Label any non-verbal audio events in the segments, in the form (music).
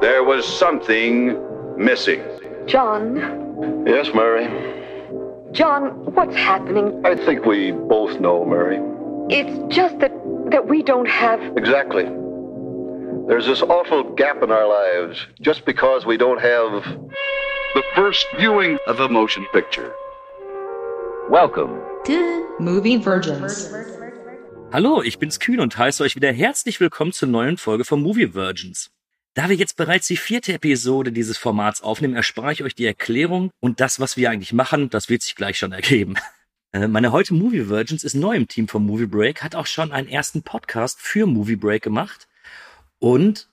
There was something missing. John, Yes, Murray. John, what's happening? I think we both know, Murray. It's just that that we don't have Exactly. There's this awful gap in our lives just because we don't have. The first viewing of a motion picture. Welcome. to Movie Virgins. Hallo, ich bin's Kühn und heiße euch wieder herzlich willkommen zur neuen Folge von Movie Virgins. Da wir jetzt bereits die vierte Episode dieses Formats aufnehmen, erspare ich euch die Erklärung und das, was wir eigentlich machen, das wird sich gleich schon ergeben. (laughs) Äh, Meine heute Movie Virgins ist neu im Team von Movie Break, hat auch schon einen ersten Podcast für Movie Break gemacht und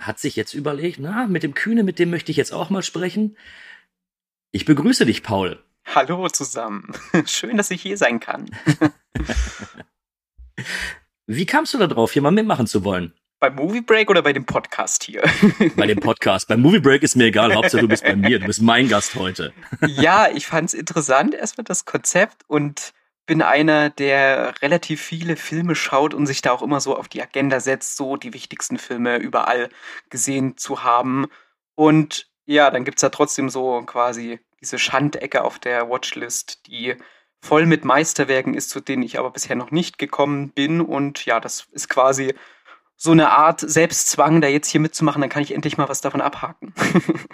hat sich jetzt überlegt, na, mit dem Kühne, mit dem möchte ich jetzt auch mal sprechen. Ich begrüße dich, Paul. Hallo zusammen. (laughs) Schön, dass ich hier sein kann. (laughs) Wie kamst du da drauf, hier mal mitmachen zu wollen? Beim Movie Break oder bei dem Podcast hier? (laughs) Bei dem Podcast. Beim Movie Break ist mir egal, Hauptsache du bist bei mir, du bist mein Gast heute. ja, ich fand's interessant, erstmal das Konzept und bin einer, der relativ viele Filme schaut und sich da auch immer so auf die Agenda setzt, so die wichtigsten Filme überall gesehen zu haben. Und ja, dann gibt's da trotzdem so quasi diese Schandecke auf der Watchlist, die voll mit Meisterwerken ist, zu denen ich aber bisher noch nicht gekommen bin. Und ja, das ist quasi so eine Art Selbstzwang, da jetzt hier mitzumachen, dann kann ich endlich mal was davon abhaken. (laughs)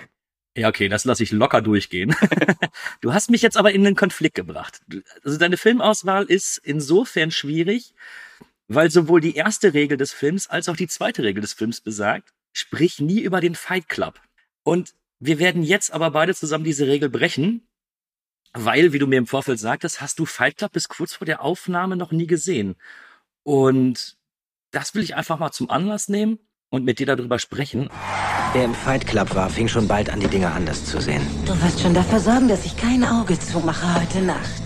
Ja, okay, das lasse ich locker durchgehen. (laughs) Du hast mich jetzt aber in den Konflikt gebracht. Also deine Filmauswahl ist insofern schwierig, weil sowohl die erste Regel des Films als auch die zweite Regel des Films besagt, sprich nie über den Fight Club. Und wir werden jetzt aber beide zusammen diese Regel brechen, weil, wie du mir im Vorfeld sagtest, hast du Fight Club bis kurz vor der Aufnahme noch nie gesehen. Und das will ich einfach mal zum Anlass nehmen und mit dir darüber sprechen. Wer im Fight Club war, fing schon bald an, die Dinge anders zu sehen. Du wirst schon dafür sorgen, dass ich kein Auge zumache heute Nacht.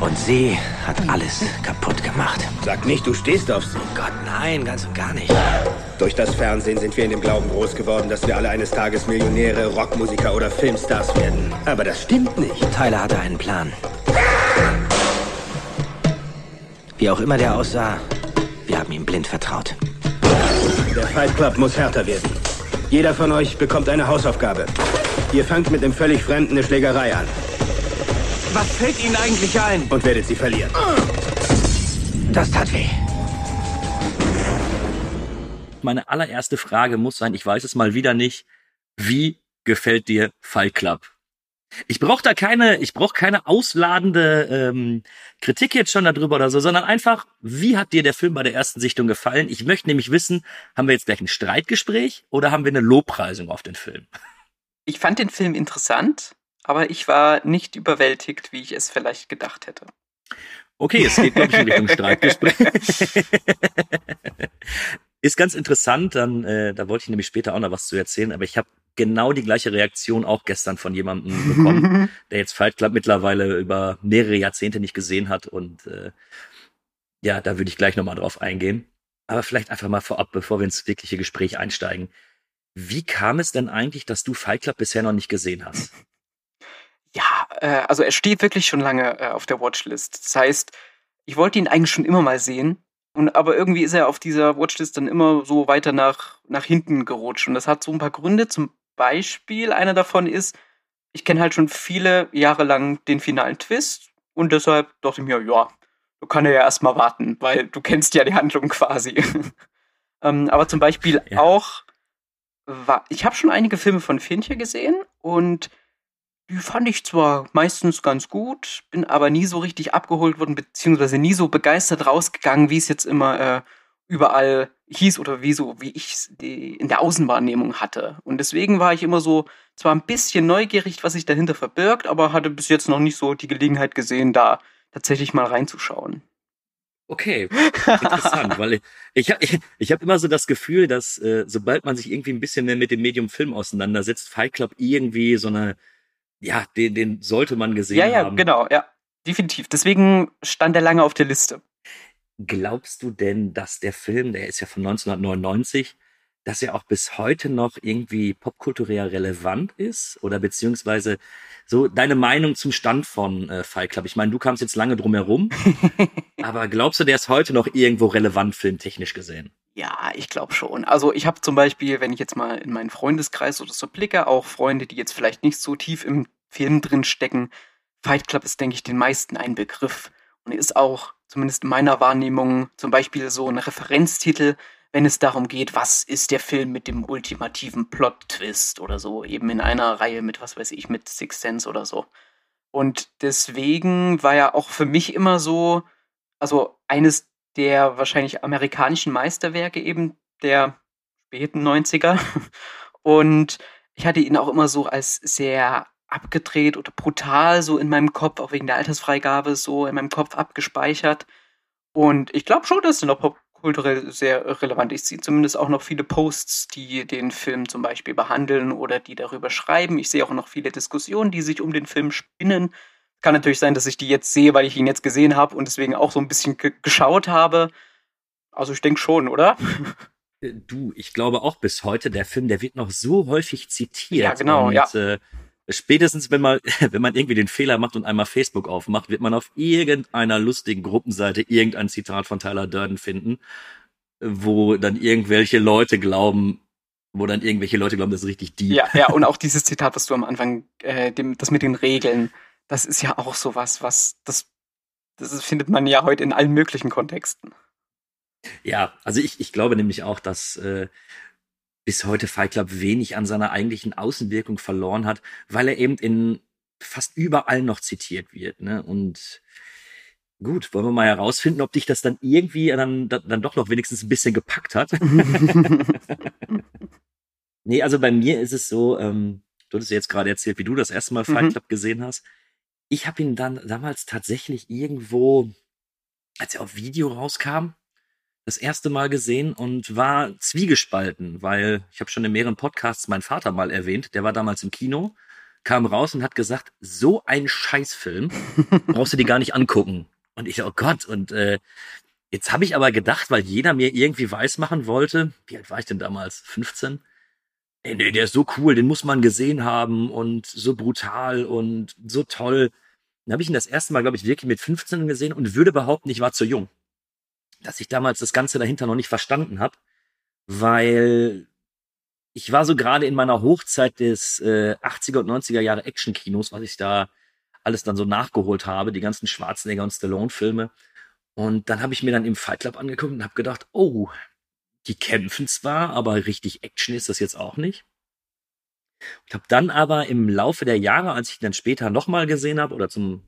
Und sie hat alles kaputt gemacht. Sag nicht, du stehst auf sie. Oh Gott, nein, ganz und gar nicht. Durch das Fernsehen sind wir in dem Glauben groß geworden, dass wir alle eines Tages Millionäre, Rockmusiker oder Filmstars werden. Aber das stimmt nicht. Tyler hatte einen Plan. Wie auch immer der aussah, haben ihm blind vertraut. Der Fight Club muss härter werden. Jeder von euch bekommt eine Hausaufgabe. Ihr fangt mit einem völlig Fremden eine Schlägerei an Was fällt Ihnen eigentlich ein? und werdet sie verlieren. Das tat weh. meine allererste Frage muss sein, ich weiß es mal wieder nicht, wie gefällt dir Fight Club? Ich brauche da keine, ich brauche keine ausladende ähm, Kritik jetzt schon darüber oder so, sondern einfach, wie hat dir der Film bei der ersten Sichtung gefallen? Ich möchte nämlich wissen, haben wir jetzt gleich ein Streitgespräch oder haben wir eine Lobpreisung auf den Film? Ich fand den Film interessant, aber ich war nicht überwältigt, wie ich es vielleicht gedacht hätte. Okay, es geht, glaube ich, in Richtung (laughs) Streitgespräch. Ist ganz interessant, dann, äh, da wollte ich nämlich später auch noch was zu erzählen, aber ich habe genau die gleiche Reaktion auch gestern von jemandem (laughs) bekommen, der jetzt Fight Club mittlerweile über mehrere Jahrzehnte nicht gesehen hat und äh, ja, da würde ich gleich nochmal drauf eingehen. Aber vielleicht einfach mal vorab, bevor wir ins wirkliche Gespräch einsteigen. Wie kam es denn eigentlich, dass du Fight Club bisher noch nicht gesehen hast? Ja, äh, also er steht wirklich schon lange äh, auf der Watchlist. Das heißt, ich wollte ihn eigentlich schon immer mal sehen. Und, aber irgendwie ist er auf dieser Watchlist dann immer so weiter nach, nach hinten gerutscht. Und das hat so ein paar Gründe. Zum Beispiel, einer davon ist, ich kenne halt schon viele Jahre lang den finalen Twist. Und deshalb dachte ich mir, ja, du kann er ja erstmal warten, weil du kennst ja die Handlung quasi. (laughs) ähm, aber zum Beispiel Ja. auch, ich habe schon einige Filme von Fincher gesehen und die fand ich zwar meistens ganz gut, bin aber nie so richtig abgeholt worden, beziehungsweise nie so begeistert rausgegangen, wie es jetzt immer äh, überall hieß oder wie so, wie ich es in der Außenwahrnehmung hatte. Und deswegen war ich immer so zwar ein bisschen neugierig, was sich dahinter verbirgt, aber hatte bis jetzt noch nicht so die Gelegenheit gesehen, da tatsächlich mal reinzuschauen. Okay, interessant, weil ich, ich, hab- ich, ich habe immer so das Gefühl, dass äh, sobald man sich irgendwie ein bisschen mehr mit dem Medium Film auseinandersetzt, Fight Club irgendwie so eine, ja, den, den sollte man gesehen ja, ja, haben. genau, ja. Definitiv. Deswegen stand er lange auf der Liste. Glaubst du denn, dass der Film, der ist ja von 1999, dass er auch bis heute noch irgendwie popkulturell relevant ist? Oder beziehungsweise so deine Meinung zum Stand von äh, Fight Club? Ich meine, du kamst jetzt lange drum herum, (laughs) aber glaubst du, der ist heute noch irgendwo relevant filmtechnisch gesehen? Ja, ich glaube schon. Also ich habe zum Beispiel, wenn ich jetzt mal in meinen Freundeskreis oder so blicke, auch Freunde, die jetzt vielleicht nicht so tief im Film drin stecken. Fight Club ist, denke ich, den meisten ein Begriff und ist auch, zumindest in meiner Wahrnehmung, zum Beispiel so ein Referenztitel, wenn es darum geht, was ist der Film mit dem ultimativen Plot-Twist oder so, eben in einer Reihe mit, was weiß ich, mit Six Sense oder so. Und deswegen war ja auch für mich immer so, also eines der wahrscheinlich amerikanischen Meisterwerke eben der späten 90er. Und ich hatte ihn auch immer so als sehr abgedreht oder brutal so in meinem Kopf, auch wegen der Altersfreigabe, so in meinem Kopf abgespeichert. Und ich glaube schon, dass er noch popkulturell sehr relevant ist. Ich sehe zumindest auch noch viele Posts, die den Film zum Beispiel behandeln oder die darüber schreiben. Ich sehe auch noch viele Diskussionen, die sich um den Film spinnen. Kann natürlich sein, dass ich die jetzt sehe, weil ich ihn jetzt gesehen habe und deswegen auch so ein bisschen geschaut habe. Also ich denke schon, oder? Äh, du, ich glaube auch bis heute, der Film, der wird noch so häufig zitiert. Ja, genau, und, ja. Äh, spätestens, wenn man, (laughs) wenn man irgendwie den Fehler macht und einmal Facebook aufmacht, wird man auf irgendeiner lustigen Gruppenseite irgendein Zitat von Tyler Durden finden, wo dann irgendwelche Leute glauben, wo dann irgendwelche Leute glauben, das ist richtig deep. Ja, ja, und auch dieses Zitat, was du am Anfang, äh, dem, das mit den Regeln, das ist ja auch sowas, was, das, das findet man ja heute in allen möglichen Kontexten. Ja, also ich, ich glaube nämlich auch, dass äh, bis heute Fight Club wenig an seiner eigentlichen Außenwirkung verloren hat, weil er eben in fast überall noch zitiert wird. Ne? Und gut, wollen wir mal herausfinden, ob dich das dann irgendwie dann, dann doch noch wenigstens ein bisschen gepackt hat. (laughs) nee, also bei mir ist es so, ähm, du hattest ja jetzt gerade erzählt, wie du das erste Mal Fight Mhm. Club gesehen hast. Ich habe ihn dann damals tatsächlich irgendwo, als er auf Video rauskam, das erste Mal gesehen und war zwiegespalten, weil ich habe schon in mehreren Podcasts meinen Vater mal erwähnt, der war damals im Kino, kam raus und hat gesagt, so ein Scheißfilm (laughs) brauchst du dir gar nicht angucken. Und ich, oh Gott, und äh, jetzt habe ich aber gedacht, weil jeder mir irgendwie weismachen wollte, wie alt war ich denn damals? 15? Ey, nee, der ist so cool, den muss man gesehen haben und so brutal und so toll. Dann habe ich ihn das erste Mal, glaube ich, wirklich mit 15 gesehen und würde behaupten, ich war zu jung dass ich damals das Ganze dahinter noch nicht verstanden habe, weil ich war so gerade in meiner Hochzeit des äh, 80er und 90er Jahre Action-Kinos, was ich da alles dann so nachgeholt habe, die ganzen Schwarzenegger und Stallone-Filme. Und dann habe ich mir dann im Fight Club angeguckt und habe gedacht, oh, die kämpfen zwar, aber richtig Action ist das jetzt auch nicht. Ich habe dann aber im Laufe der Jahre, als ich ihn dann später nochmal gesehen habe oder zum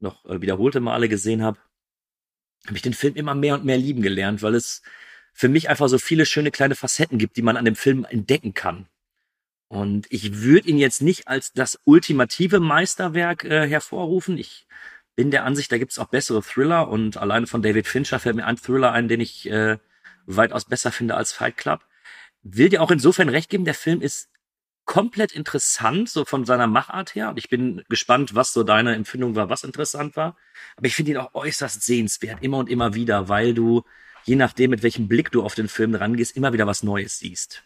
noch äh, wiederholte Male gesehen habe, habe ich den Film immer mehr und mehr lieben gelernt, weil es für mich einfach so viele schöne kleine Facetten gibt, die man an dem Film entdecken kann. Und ich würde ihn jetzt nicht als das ultimative Meisterwerk äh, hervorrufen. Ich bin der Ansicht, da gibt es auch bessere Thriller und alleine von David Fincher fällt mir ein Thriller ein, den ich äh, weitaus besser finde als Fight Club. Will dir auch insofern recht geben, der Film ist komplett interessant, so von seiner Machart her. Und ich bin gespannt, was so deine Empfindung war, was interessant war. Aber ich finde ihn auch äußerst sehenswert, immer und immer wieder, weil du, je nachdem, mit welchem Blick du auf den Film rangehst, immer wieder was Neues siehst.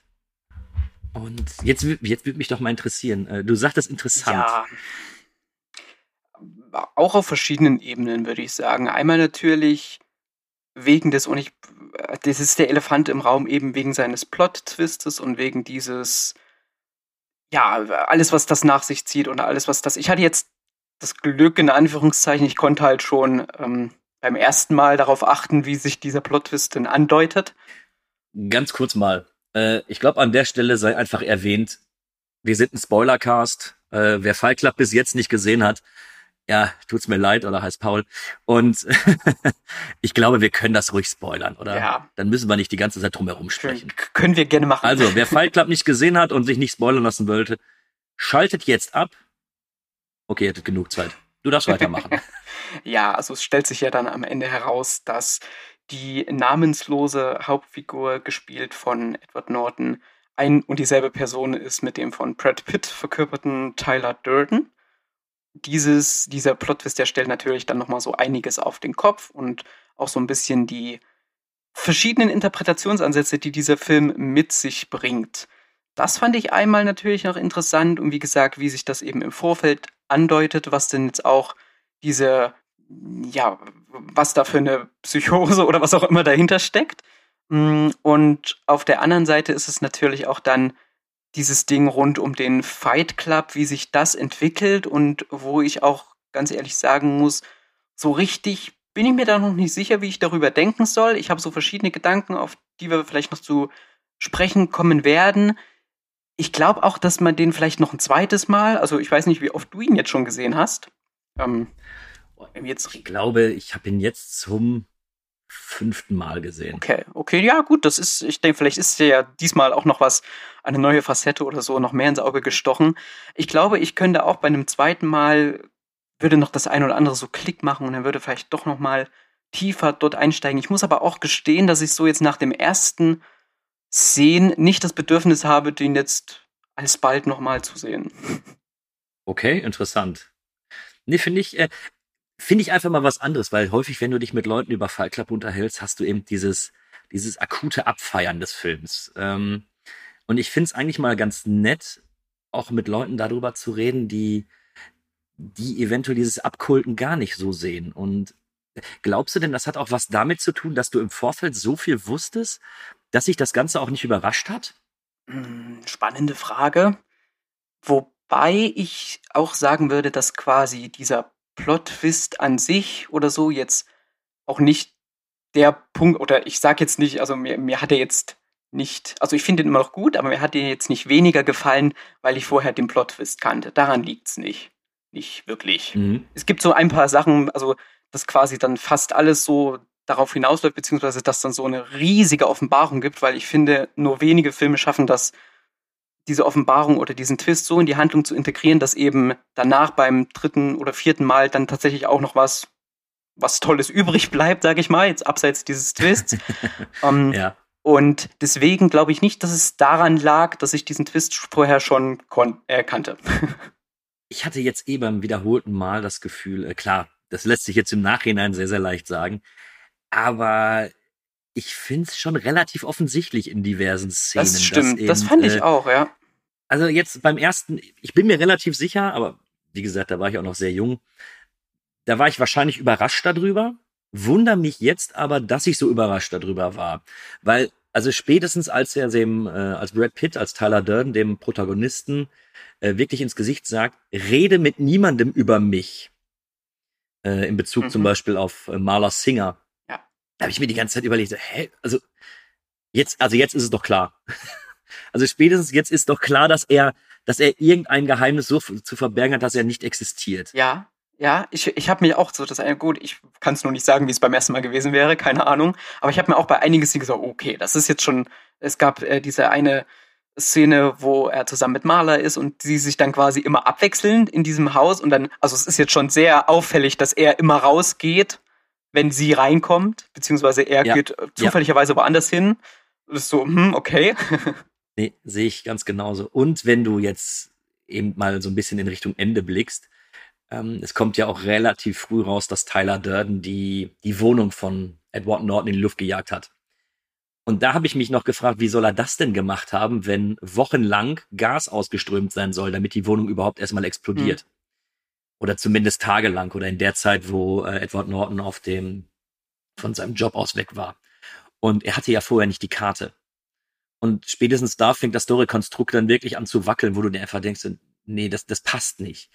Und jetzt, jetzt würde mich doch mal interessieren. äh, Du sagtest interessant. Ja. Auch auf verschiedenen Ebenen, würde ich sagen. Einmal natürlich wegen des, und ich, das ist der Elefant im Raum, eben wegen seines Plot-Twistes und wegen dieses, ja, alles, was das nach sich zieht und alles, was das. Ich hatte jetzt das Glück, in Anführungszeichen, ich konnte halt schon ähm, beim ersten Mal darauf achten, wie sich dieser Plot-Twist denn andeutet. Ganz kurz mal. Äh, ich glaube, an der Stelle sei einfach erwähnt, wir sind ein Spoilercast. Äh, wer Fight Club bis jetzt nicht gesehen hat, ja, tut's mir leid, oder heißt Paul. Und (laughs) ich glaube, wir können das ruhig spoilern, oder? Ja. Dann müssen wir nicht die ganze Zeit drum herum sprechen. Können wir gerne machen. Also, wer (laughs) Fight Club nicht gesehen hat und sich nicht spoilern lassen wollte, schaltet jetzt ab. Okay, ihr hattet genug Zeit. Du darfst weitermachen. (laughs) ja, also es stellt sich ja dann am Ende heraus, dass die namenslose Hauptfigur, gespielt von Edward Norton, ein und dieselbe Person ist mit dem von Brad Pitt verkörperten Tyler Durden. Dieses, dieser Plot-Twist, der stellt natürlich dann nochmal so einiges auf den Kopf und auch so ein bisschen die verschiedenen Interpretationsansätze, die dieser Film mit sich bringt. Das fand ich einmal natürlich noch interessant und wie gesagt, wie sich das eben im Vorfeld andeutet, was denn jetzt auch diese, ja, was da für eine Psychose oder was auch immer dahinter steckt. Mm, Und auf der anderen Seite ist es natürlich auch dann dieses Ding rund um den Fight Club, wie sich das entwickelt und wo ich auch ganz ehrlich sagen muss, so richtig bin ich mir da noch nicht sicher, wie ich darüber denken soll. Ich habe so verschiedene Gedanken, auf die wir vielleicht noch zu sprechen kommen werden. Ich glaube auch, dass man den vielleicht noch ein zweites Mal, also ich weiß nicht, wie oft du ihn jetzt schon gesehen hast. Ähm, jetzt Ich glaube, ich habe ihn jetzt zum fünften Mal gesehen. Okay, okay, ja, gut, das ist, ich denke, vielleicht ist ja diesmal auch noch was, eine neue Facette oder so, noch mehr ins Auge gestochen. Ich glaube, ich könnte auch bei einem zweiten Mal, würde noch das ein oder andere so Klick machen und dann würde vielleicht doch noch mal tiefer dort einsteigen. Ich muss aber auch gestehen, dass ich so jetzt nach dem ersten Sehen nicht das Bedürfnis habe, den jetzt alsbald noch mal zu sehen. Okay, interessant. Nee, finde ich, äh, finde ich einfach mal was anderes, weil häufig, wenn du dich mit Leuten über Fight Club unterhältst, hast du eben dieses, dieses akute Abfeiern des Films. Ähm, und ich finde es eigentlich mal ganz nett, auch mit Leuten darüber zu reden, die, die eventuell dieses Abkulten gar nicht so sehen. Und glaubst du denn, das hat auch was damit zu tun, dass du im Vorfeld so viel wusstest, dass sich das Ganze auch nicht überrascht hat? Hm, Spannende Frage. Wobei ich auch sagen würde, dass quasi dieser Plot-Twist an sich oder so jetzt auch nicht der Punkt, oder ich sag jetzt nicht, also mir, mir hat er jetzt nicht, also ich finde ihn immer noch gut, aber mir hat er jetzt nicht weniger gefallen, weil ich vorher den Plot-Twist kannte. Daran liegt's nicht. Nicht wirklich. Mhm. Es gibt so ein paar Sachen, also dass quasi dann fast alles so darauf hinausläuft, beziehungsweise dass dann so eine riesige Offenbarung gibt, weil ich finde, nur wenige Filme schaffen das, diese Offenbarung oder diesen Twist so in die Handlung zu integrieren, dass eben danach beim dritten oder vierten Mal dann tatsächlich auch noch was, was Tolles (laughs) übrig bleibt, sage ich mal, jetzt abseits dieses Twists. (laughs) ähm, Ja. Und deswegen glaube ich nicht, dass es daran lag, dass ich diesen Twist vorher schon äh, kannte. (laughs) ich hatte jetzt eh beim wiederholten Mal das Gefühl, äh, klar, das lässt sich jetzt im Nachhinein sehr, sehr leicht sagen, aber ich finde es schon relativ offensichtlich in diversen Szenen. das stimmt, dass das eben, fand ich äh, auch, ja. Also jetzt beim ersten, ich bin mir relativ sicher, aber wie gesagt, da war ich auch noch sehr jung. Da war ich wahrscheinlich überrascht darüber, wunder mich jetzt aber, dass ich so überrascht darüber war. Weil, also spätestens als er dem, äh, als Brad Pitt, als Tyler Durden, dem Protagonisten, äh, wirklich ins Gesicht sagt, rede mit niemandem über mich. Äh, in Bezug Mhm. zum Beispiel auf äh, Marla Singer. Da habe ich mir die ganze Zeit überlegt, so, hä, also jetzt, also jetzt ist es doch klar. (laughs) Also spätestens jetzt ist doch klar, dass er, dass er irgendein Geheimnis so zu verbergen hat, dass er nicht existiert. Ja, ja, ich, ich habe mir auch so das eine, gut, ich kann es nur nicht sagen, wie es beim ersten Mal gewesen wäre, keine Ahnung. Aber ich habe mir auch bei einigen Szenen gesagt, okay, das ist jetzt schon, es gab äh, diese eine Szene, wo er zusammen mit Marla ist und sie sich dann quasi immer abwechseln in diesem Haus und dann, also es ist jetzt schon sehr auffällig, dass er immer rausgeht, wenn sie reinkommt, beziehungsweise er Ja. geht äh, zufälligerweise woanders hin. Das ist so, hm, okay. (laughs) Nee, sehe ich ganz genauso. Und wenn du jetzt eben mal so ein bisschen in Richtung Ende blickst, ähm, es kommt ja auch relativ früh raus, dass Tyler Durden die, die Wohnung von Edward Norton in die Luft gejagt hat. Und da habe ich mich noch gefragt, wie soll er das denn gemacht haben, wenn wochenlang Gas ausgeströmt sein soll, damit die Wohnung überhaupt erstmal explodiert. Oder zumindest tagelang oder in der Zeit, wo äh, Edward Norton auf dem, von seinem Job aus weg war. Und er hatte ja vorher nicht die Karte. Und spätestens da fängt das Story-Konstrukt dann wirklich an zu wackeln, wo du dir einfach denkst, nee, das, das passt nicht.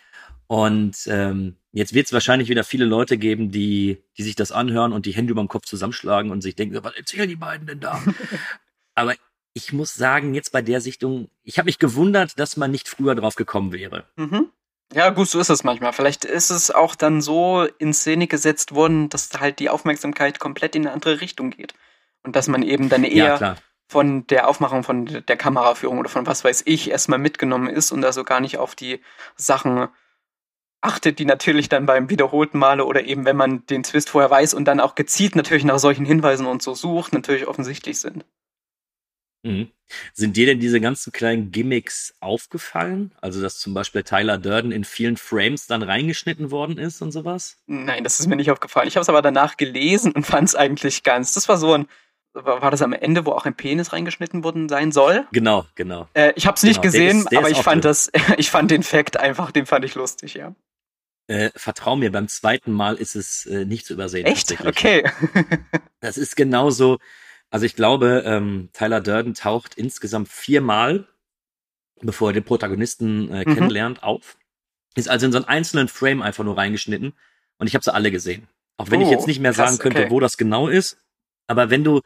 Und ähm, jetzt wird es wahrscheinlich wieder viele Leute geben, die, die sich das anhören und die Hände über dem Kopf zusammenschlagen und sich denken, was erzählen die beiden denn da? (laughs) Aber ich muss sagen, jetzt bei der Sichtung, ich habe mich gewundert, dass man nicht früher drauf gekommen wäre. Mhm. Ja, gut, so ist es manchmal. Vielleicht ist es auch dann so in Szene gesetzt worden, dass halt die Aufmerksamkeit komplett in eine andere Richtung geht. Und dass man eben dann Ja, eher klar. von der Aufmachung von der Kameraführung oder von was weiß ich erstmal mitgenommen ist und also gar nicht auf die Sachen achtet, die natürlich dann beim wiederholten Male oder eben wenn man den Twist vorher weiß und dann auch gezielt natürlich nach solchen Hinweisen und so sucht, natürlich offensichtlich sind. Mhm. Sind dir denn diese ganzen kleinen Gimmicks aufgefallen? Also, dass zum Beispiel Tyler Durden in vielen Frames dann reingeschnitten worden ist und sowas? Nein, das ist mir nicht aufgefallen. Ich habe es aber danach gelesen und (laughs) fand es eigentlich ganz. Das war so ein. War war das am Ende, wo auch ein Penis reingeschnitten worden sein soll? Genau, genau. Äh, ich habe es nicht Genau, der gesehen, ist- der aber ich fand das, (laughs) ich fand den Fact einfach, den fand ich lustig, ja. Äh, vertrau mir, beim zweiten Mal ist es äh, nicht zu übersehen. Echt? Okay. (laughs) Das ist genauso. Also ich glaube, ähm, Tyler Durden taucht insgesamt viermal, bevor er den Protagonisten äh, Mhm. kennenlernt, auf. Ist also in so einen einzelnen Frame einfach nur reingeschnitten und ich habe sie alle gesehen. Auch wenn ich Oh, jetzt nicht mehr krass, sagen könnte, okay. wo das genau ist. Aber wenn du,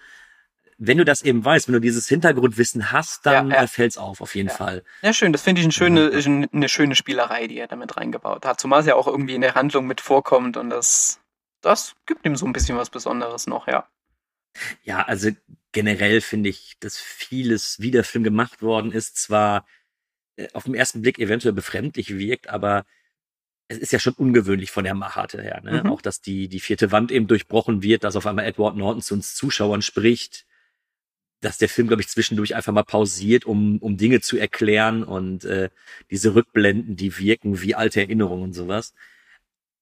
wenn du das eben weißt, wenn du dieses Hintergrundwissen hast, dann Ja, ja. fällt's auf, auf jeden Fall. Ja, schön. Das finde ich eine schöne, ein- eine schöne Spielerei, die er damit reingebaut hat. Zumal es ja auch irgendwie in der Handlung mit vorkommt und das, das gibt ihm so ein bisschen was Besonderes noch, ja. Ja, also generell finde ich, dass vieles, wie der Film gemacht worden ist, zwar äh, auf den ersten Blick eventuell befremdlich wirkt, aber es ist ja schon ungewöhnlich von der Machart her. Ne? Mhm. Auch, dass die, die vierte Wand eben durchbrochen wird, dass auf einmal Edward Norton zu uns Zuschauern spricht, dass der Film, glaube ich, zwischendurch einfach mal pausiert, um, um Dinge zu erklären und äh, diese Rückblenden, die wirken wie alte Erinnerungen und sowas.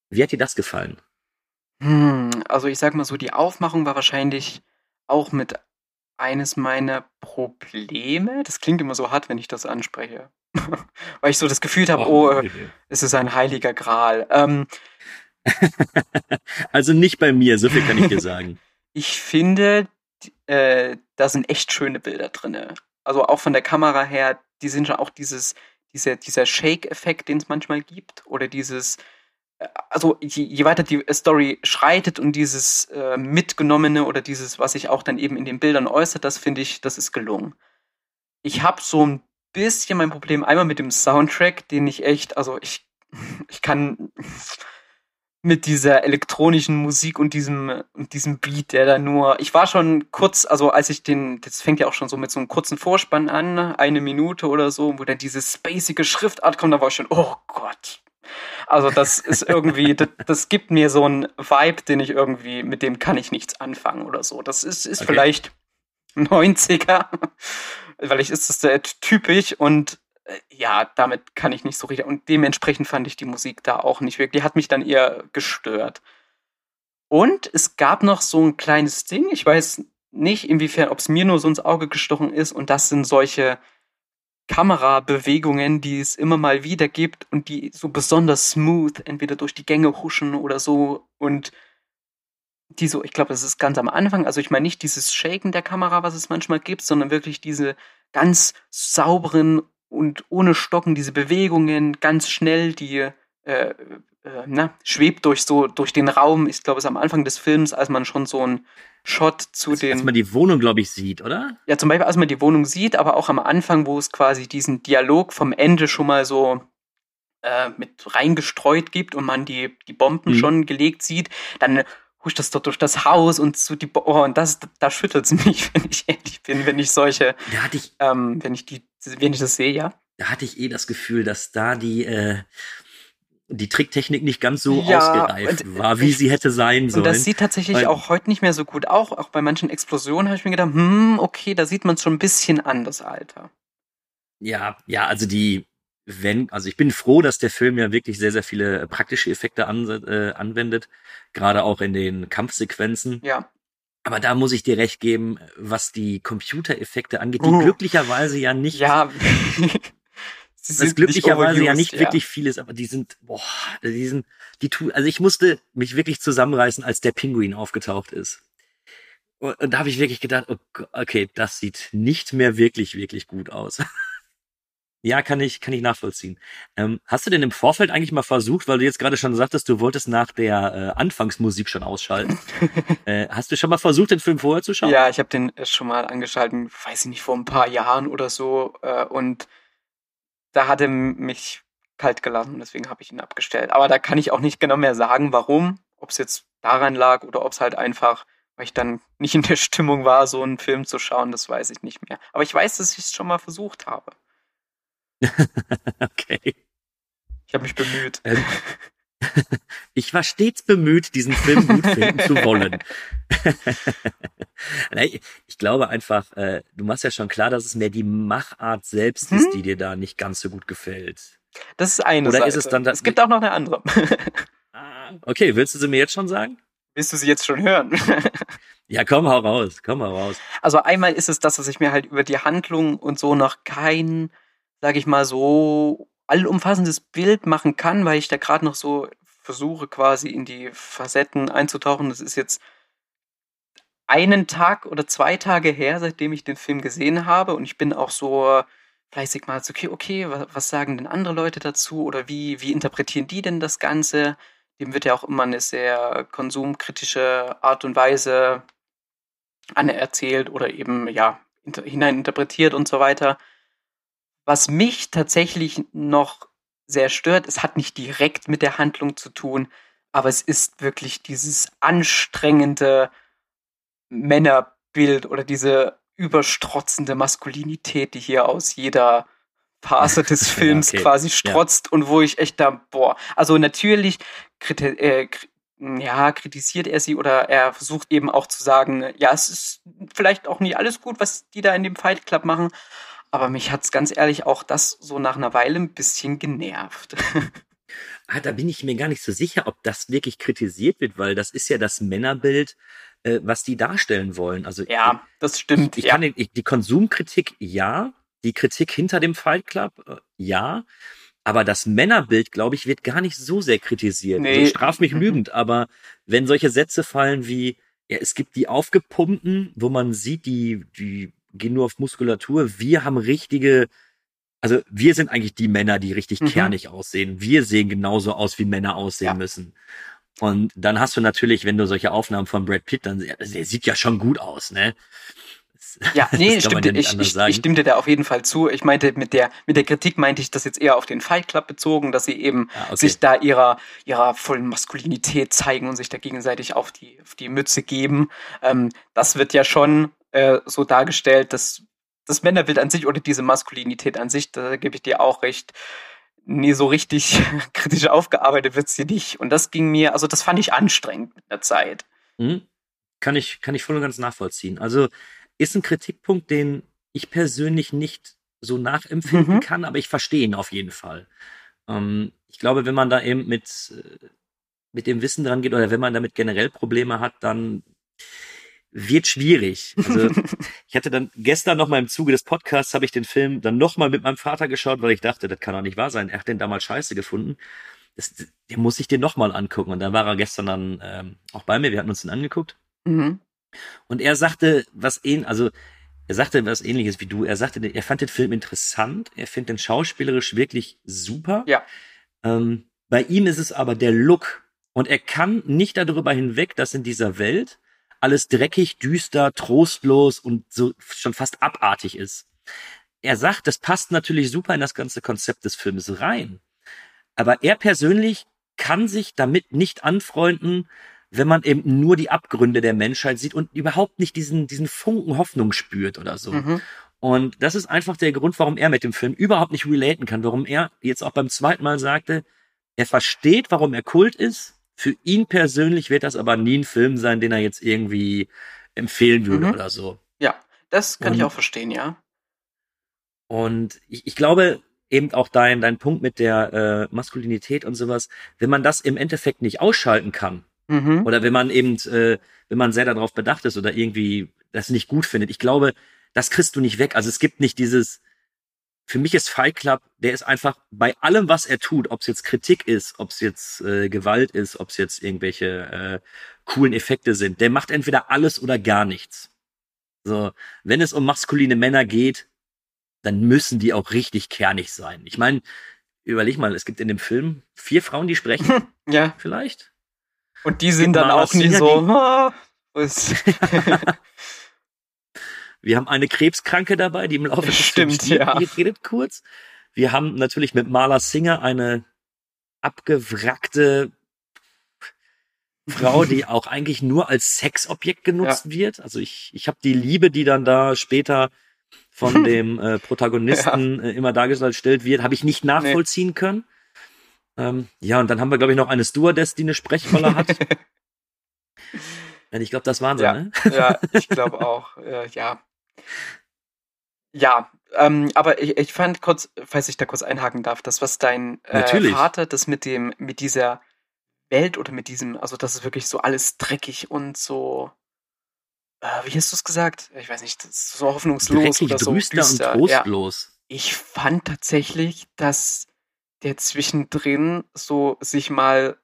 Wie hat dir das gefallen? Hm, also ich sag mal so, die Aufmachung war wahrscheinlich auch mit eines meiner Probleme. Das klingt immer so hart, wenn ich das anspreche. (laughs) Weil ich so das Gefühl habe, oh, äh, es ist ein heiliger Gral. Ähm, (laughs) Also nicht bei mir, so viel kann ich dir (laughs) sagen. ich finde, äh, da sind echt schöne Bilder drinne. Also auch von der Kamera her, die sind schon auch dieses, dieser, dieser Shake-Effekt, den es manchmal gibt, oder dieses, also je, je weiter die Story schreitet und dieses äh, Mitgenommene oder dieses, was sich auch dann eben in den Bildern äußert, das finde ich, das ist gelungen. Ich habe so ein bisschen mein Problem einmal mit dem Soundtrack, den ich echt, also ich, (laughs) ich kann (laughs) mit dieser elektronischen Musik und diesem, und diesem Beat, der da nur, ich war schon kurz, also als ich den, das fängt ja auch schon so mit so einem kurzen Vorspann an, eine Minute oder so, wo dann diese spacige Schriftart kommt, da war ich schon, oh Gott. Also das ist irgendwie, das, das gibt mir so einen Vibe, den ich irgendwie, mit dem kann ich nichts anfangen oder so. Das ist, ist Okay. vielleicht 90er, vielleicht ist das sehr typisch und äh, ja, damit kann ich nicht so richtig. Und dementsprechend fand ich die Musik da auch nicht wirklich. Die hat mich dann eher gestört. Und es gab noch so ein kleines Ding. Ich weiß nicht, inwiefern, ob es mir nur so ins Auge gestochen ist. Und das sind solche Kamerabewegungen, die es immer mal wieder gibt und die so besonders smooth entweder durch die Gänge huschen oder so. Und die so, ich glaube, das ist ganz am Anfang. Also ich meine nicht dieses Shaken der Kamera, was es manchmal gibt, sondern wirklich diese ganz sauberen und ohne Stocken, diese Bewegungen, ganz schnell, die äh, äh, na, schwebt durch so durch den Raum. Ich glaube, es ist am Anfang des Films, als man schon so einen Shot zu Als, den als man die Wohnung, glaube ich, sieht, oder? ja, zum Beispiel, als man die Wohnung sieht, aber auch am Anfang, wo es quasi diesen Dialog vom Ende schon mal so äh, mit reingestreut gibt und man die, die Bomben Mhm. schon gelegt sieht, dann huscht das dort durch das Haus und so die Bo oh, und das, da schüttelt es (laughs) mich, wenn ich ehrlich bin, wenn ich solche, Da hatte ich, ähm, wenn ich die, wenn ich das sehe, ja. da hatte ich eh das Gefühl, dass da die, äh, die Tricktechnik nicht ganz so Ja, ausgereift und war, wie ich- sie hätte sein sollen. Und das sieht tatsächlich Weil- auch heute nicht mehr so gut aus. Auch bei manchen Explosionen habe ich mir gedacht, hm, okay, da sieht man es schon ein bisschen an, das Alter. Ja, ja, also die, wenn, also ich bin froh, dass der Film ja wirklich sehr, sehr viele äh, praktische Effekte an, äh, anwendet, gerade auch in den Kampfsequenzen. Ja. Aber da muss ich dir recht geben, was die Computereffekte angeht, die Uh. glücklicherweise ja nicht, Ja. (laughs) Sie das sind nicht glücklicherweise ja nicht wirklich viel ist, aber die sind, boah, die sind, die tun, also ich musste mich wirklich zusammenreißen, als der Pinguin aufgetaucht ist. Und, und da habe ich wirklich gedacht, oh, okay, das sieht nicht mehr wirklich, wirklich gut aus. (laughs) ja, kann ich, kann ich nachvollziehen. Ähm, hast du denn im Vorfeld eigentlich mal versucht, weil du jetzt gerade schon sagtest, du wolltest nach der äh, Anfangsmusik schon ausschalten. (laughs) äh, hast du schon mal versucht, den Film vorher zu schauen? Ja, ich habe den äh, schon mal angeschalten, weiß ich nicht, vor ein paar Jahren oder so. Äh, und da hat er mich kalt gelassen, deswegen habe ich ihn abgestellt. Aber da kann ich auch nicht genau mehr sagen, warum. Ob es jetzt daran lag oder ob es halt einfach, weil ich dann nicht in der Stimmung war, so einen Film zu schauen, das weiß ich nicht mehr. Aber ich weiß, dass ich es schon mal versucht habe. (laughs) okay. Ich habe mich bemüht. Ähm, (laughs) (laughs) ich war stets bemüht, diesen Film gut finden zu wollen. (laughs) Ich glaube einfach, äh, du machst ja schon klar, dass es mehr die Machart selbst Hm? ist, die dir da nicht ganz so gut gefällt. Das ist eine Oder Seite. ist es dann da- es gibt auch noch eine andere. (laughs) Okay, willst du sie mir jetzt schon sagen? Willst du sie jetzt schon hören? Ja, komm, hau raus, komm, hau raus. Also einmal ist es das, dass ich mir halt über die Handlung und so noch kein, sag ich mal, so allumfassendes Bild machen kann, weil ich da gerade noch so versuche, quasi in die Facetten einzutauchen. Das ist jetzt einen Tag oder zwei Tage her, seitdem ich den Film gesehen habe. Und ich bin auch so fleißig mal okay, okay, was, was sagen denn andere Leute dazu? Oder wie, wie interpretieren die denn das Ganze? Dem wird ja auch immer eine sehr konsumkritische Art und Weise anerzählt oder eben, ja, hineininterpretiert und so weiter. Was mich tatsächlich noch sehr stört, es hat nicht direkt mit der Handlung zu tun, aber es ist wirklich dieses anstrengende Männerbild oder diese überstrotzende Maskulinität, die hier aus jeder Phase (laughs) des Films okay. quasi strotzt ja. und wo ich echt da, boah, also natürlich kriti äh, ja, kritisiert er sie oder er versucht eben auch zu sagen, ja, es ist vielleicht auch nicht alles gut, was die da in dem Fight Club machen, aber mich hat's ganz ehrlich auch das so nach einer Weile ein bisschen genervt. (laughs) ah, da bin ich mir gar nicht so sicher, ob das wirklich kritisiert wird, weil das ist ja das Männerbild, äh, was die darstellen wollen. Also ja, das stimmt. Ich, ich ja. kann ich, die Konsumkritik ja, die Kritik hinter dem Fight Club äh, ja, aber das Männerbild, glaube ich, wird gar nicht so sehr kritisiert. Nee. Also straf mich mhm. lügend, aber wenn solche Sätze fallen wie ja, es gibt die aufgepumpten, wo man sieht, die die gehen nur auf Muskulatur. Wir haben richtige, also wir sind eigentlich die Männer, die richtig mhm. kernig aussehen. Wir sehen genauso aus, wie Männer aussehen ja. müssen. Und dann hast du natürlich, wenn du solche Aufnahmen von Brad Pitt, dann, der sieht ja schon gut aus, ne? Ja, (laughs) nee, stimmt, ja ich, ich, ich stimmte da auf jeden Fall zu. Ich meinte, mit der, mit der Kritik meinte ich das jetzt eher auf den Fight Club bezogen, dass sie eben ah, okay. sich da ihrer, ihrer vollen Maskulinität zeigen und sich da gegenseitig auf die, auf die Mütze geben. Ähm, das wird ja schon äh, so dargestellt, dass das Männerbild an sich oder diese Maskulinität an sich, da gebe ich dir auch recht, nie so richtig (laughs) kritisch aufgearbeitet wird sie nicht. Und das ging mir, also das fand ich anstrengend mit der Zeit. Mhm. Kann ich, kann ich voll und ganz nachvollziehen. Also ist ein Kritikpunkt, den ich persönlich nicht so nachempfinden mhm. kann, aber ich verstehe ihn auf jeden Fall. Ähm, ich glaube, wenn man da eben mit, äh, mit dem Wissen dran geht oder wenn man damit generell Probleme hat, dann wird schwierig. Also (laughs) ich hatte dann gestern noch mal im Zuge des Podcasts habe ich den Film dann noch mal mit meinem Vater geschaut, weil ich dachte, das kann doch nicht wahr sein. Er hat den damals scheiße gefunden. Das, den muss ich den noch mal angucken. Und dann war er gestern dann ähm, auch bei mir. Wir hatten uns den angeguckt. Mhm. Und er sagte, was ähn, also er sagte was ähnliches wie du. Er sagte, er fand den Film interessant. Er findet den schauspielerisch wirklich super. Ja. Ähm, bei ihm ist es aber der Look. Und er kann nicht darüber hinweg, dass in dieser Welt alles dreckig, düster, trostlos und so schon fast abartig ist. Er sagt, das passt natürlich super in das ganze Konzept des Films rein. Aber er persönlich kann sich damit nicht anfreunden, wenn man eben nur die Abgründe der Menschheit sieht und überhaupt nicht diesen, diesen Funken Hoffnung spürt oder so. Mhm. Und das ist einfach der Grund, warum er mit dem Film überhaupt nicht relaten kann, warum er jetzt auch beim zweiten Mal sagte, er versteht, warum er Kult ist, für ihn persönlich wird das aber nie ein Film sein, den er jetzt irgendwie empfehlen würde mhm. oder so. Ja, das kann und, ich auch verstehen, ja. Und ich, ich glaube, eben auch dein, dein Punkt mit der äh, Maskulinität und sowas, wenn man das im Endeffekt nicht ausschalten kann, mhm. oder wenn man eben, äh, wenn man sehr darauf bedacht ist oder irgendwie das nicht gut findet, ich glaube, das kriegst du nicht weg. Also es gibt nicht dieses, für mich ist Fight Club, der ist einfach bei allem, was er tut, ob es jetzt Kritik ist, ob es jetzt äh, Gewalt ist, ob es jetzt irgendwelche äh, coolen Effekte sind, der macht entweder alles oder gar nichts. So, wenn es um maskuline Männer geht, dann müssen die auch richtig kernig sein. Ich meine, überleg mal, es gibt in dem Film vier Frauen, die sprechen. ja. Vielleicht. Und die sind dann auch nie so. (laughs) (laughs) Wir haben eine Krebskranke dabei, die im Laufe des Stimmt, ja. redet kurz. Wir haben natürlich mit Marla Singer eine abgewrackte Frau, die (laughs) auch eigentlich nur als Sexobjekt genutzt ja. wird. Also ich, ich habe die Liebe, die dann da später von (laughs) dem äh, Protagonisten ja. äh, immer dargestellt wird, habe ich nicht nachvollziehen nee. können. Ähm, ja, und dann haben wir, glaube ich, noch eine Stewardess, die eine Sprechrolle hat. (laughs) ich glaube, das waren sie, ja, ne? ja, ich glaube auch. Äh, ja, ja, ähm, aber ich, ich fand kurz, falls ich da kurz einhaken darf, das, was dein äh, Vater, das mit dem, mit dieser Welt oder mit diesem, also das ist wirklich so alles dreckig und so, äh, wie hast du es gesagt? Ich weiß nicht, so hoffnungslos dreckig, oder so düster. und trostlos. Ja. Ich fand tatsächlich, dass der zwischendrin so sich mal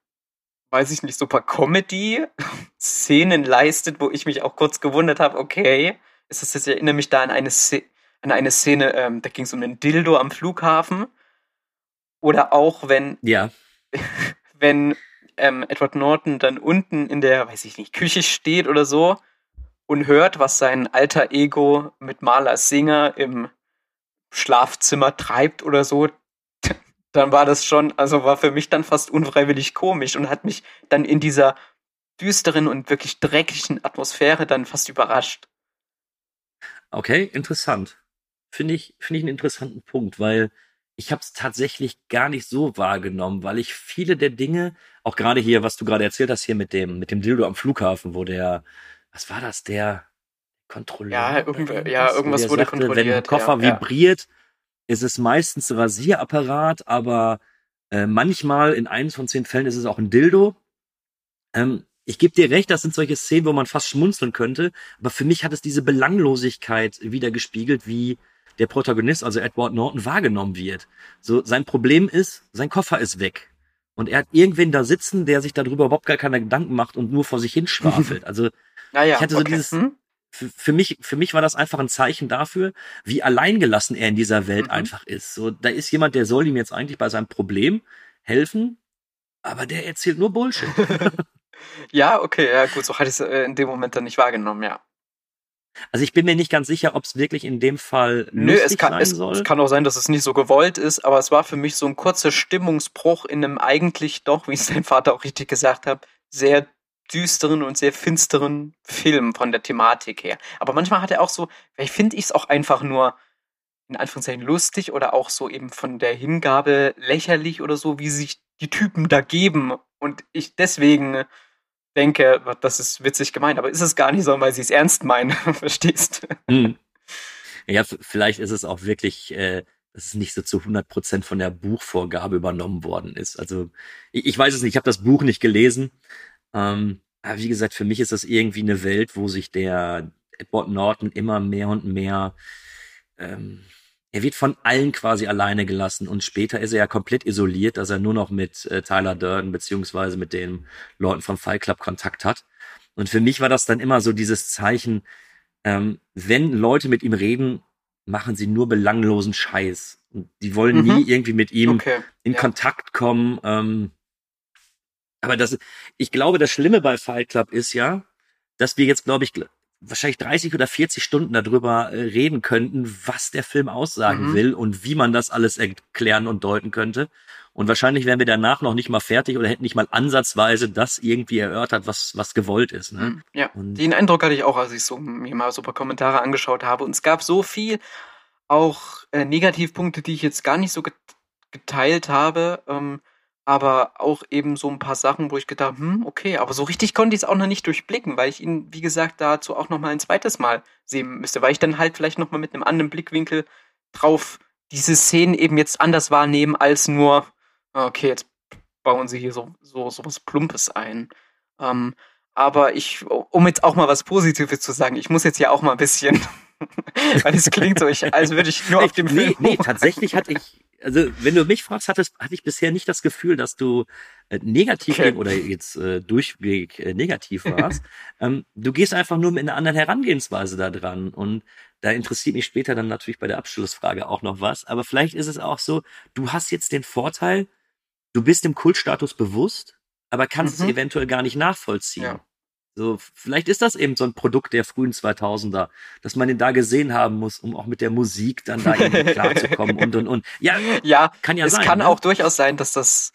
weiß ich nicht, super Comedy-Szenen leistet, wo ich mich auch kurz gewundert habe, okay, ist das jetzt, ich erinnere mich da an eine, Szene, an eine Szene, ähm, da ging es um einen Dildo am Flughafen. Oder auch, wenn, Ja. (laughs) wenn ähm, Edward Norton dann unten in der, weiß ich nicht, Küche steht oder so und hört, was sein alter Ego mit Maler Singer im Schlafzimmer treibt oder so, (laughs) dann war das schon, also war für mich dann fast unfreiwillig komisch und hat mich dann in dieser düsteren und wirklich dreckigen Atmosphäre dann fast überrascht. Okay, interessant. Finde ich, finde ich einen interessanten Punkt, weil ich habe es tatsächlich gar nicht so wahrgenommen, weil ich viele der Dinge, auch gerade hier, was du gerade erzählt hast, hier mit dem, mit dem Dildo am Flughafen, wo der, was war das, der Kontrolleur? Ja, oder irgendw- ja, wo irgendwas der wurde sagte, Wenn ein kontrolliert, Koffer ja, ja. vibriert, ist es meistens Rasierapparat, aber äh, manchmal in eins von zehn Fällen ist es auch ein Dildo. Ähm, ich gebe dir recht, das sind solche Szenen, wo man fast schmunzeln könnte, aber für mich hat es diese Belanglosigkeit wieder gespiegelt, wie der Protagonist, also Edward Norton, wahrgenommen wird. So, sein Problem ist, sein Koffer ist weg. Und er hat irgendwen da sitzen, der sich darüber überhaupt gar keine Gedanken macht und nur vor sich hin schwafelt. (laughs) Also, Naja, ich hatte so okay. dieses, Hm? für, für mich, für mich war das einfach ein Zeichen dafür, wie alleingelassen er in dieser Welt Mhm. einfach ist. So, da ist jemand, der soll ihm jetzt eigentlich bei seinem Problem helfen, aber der erzählt nur Bullshit. (laughs) Ja, okay, ja gut, so hatte ich es äh, in dem Moment dann nicht wahrgenommen, ja. Also ich bin mir nicht ganz sicher, ob es wirklich in dem Fall Nö, lustig es kann, sein es, soll. es kann auch sein, dass es nicht so gewollt ist, aber es war für mich so ein kurzer Stimmungsbruch in einem eigentlich doch, wie es dein Vater auch richtig gesagt hat, sehr düsteren und sehr finsteren Film von der Thematik her. Aber manchmal hat er auch so, vielleicht finde ich es auch einfach nur in Anführungszeichen lustig oder auch so eben von der Hingabe lächerlich oder so, wie sich die Typen da geben und ich deswegen denke, das ist witzig gemeint, aber ist es gar nicht so, weil sie es ernst meinen, (laughs) verstehst? Hm. Ja, vielleicht ist es auch wirklich, äh, dass es nicht so zu 100 Prozent von der Buchvorgabe übernommen worden ist. Also ich, ich weiß es nicht, ich habe das Buch nicht gelesen. Ähm, aber wie gesagt, für mich ist das irgendwie eine Welt, wo sich der Edward Norton immer mehr und mehr, ähm, er wird von allen quasi alleine gelassen und später ist er ja komplett isoliert, dass er nur noch mit äh, Tyler Durden beziehungsweise mit den Leuten vom Fight Club Kontakt hat. Und für mich war das dann immer so dieses Zeichen, ähm, wenn Leute mit ihm reden, machen sie nur belanglosen Scheiß. Und die wollen Mhm. nie irgendwie mit ihm Okay. in ja. Kontakt kommen. Ähm, aber das, ich glaube, das Schlimme bei Fight Club ist ja, dass wir jetzt, glaube ich, wahrscheinlich 30 oder 40 Stunden darüber äh, reden könnten, was der Film aussagen Mhm. will und wie man das alles erklären und deuten könnte. Und wahrscheinlich wären wir danach noch nicht mal fertig oder hätten nicht mal ansatzweise das irgendwie erörtert, was, was gewollt ist. Ne? Mhm. Ja, Und- den Eindruck hatte ich auch, als ich so mir mal so ein paar Kommentare angeschaut habe. Und es gab so viel auch äh, Negativpunkte, die ich jetzt gar nicht so get geteilt habe. Ähm, aber auch eben so ein paar Sachen, wo ich gedacht, hm, okay, aber so richtig konnte ich es auch noch nicht durchblicken, weil ich ihn, wie gesagt, dazu auch noch mal ein zweites Mal sehen müsste, weil ich dann halt vielleicht noch mal mit einem anderen Blickwinkel drauf diese Szenen eben jetzt anders wahrnehmen als nur, ah, okay, jetzt bauen sie hier so, so, so was Plumpes ein. Ähm, aber ich, um jetzt auch mal was Positives zu sagen, ich muss jetzt ja auch mal ein bisschen, (laughs) weil es klingt so, ich, als würde ich nur auf dem nee, Film. nee, tatsächlich hatte ich, also wenn du mich fragst, hattest, hatte ich bisher nicht das Gefühl, dass du äh, negativ Okay. oder jetzt äh, durchweg äh, negativ warst. (laughs) ähm, du gehst einfach nur mit einer anderen Herangehensweise da dran und da interessiert mich später dann natürlich bei der Abschlussfrage auch noch was. Aber vielleicht ist es auch so, du hast jetzt den Vorteil, du bist dem Kultstatus bewusst, aber kannst Mhm. es eventuell gar nicht nachvollziehen. Ja. So, vielleicht ist das eben so ein Produkt der frühen 2000er, dass man ihn da gesehen haben muss, um auch mit der Musik dann da irgendwie (laughs) klarzukommen und und und. Ja, Ja, kann ja es sein. kann ne? auch durchaus sein, dass das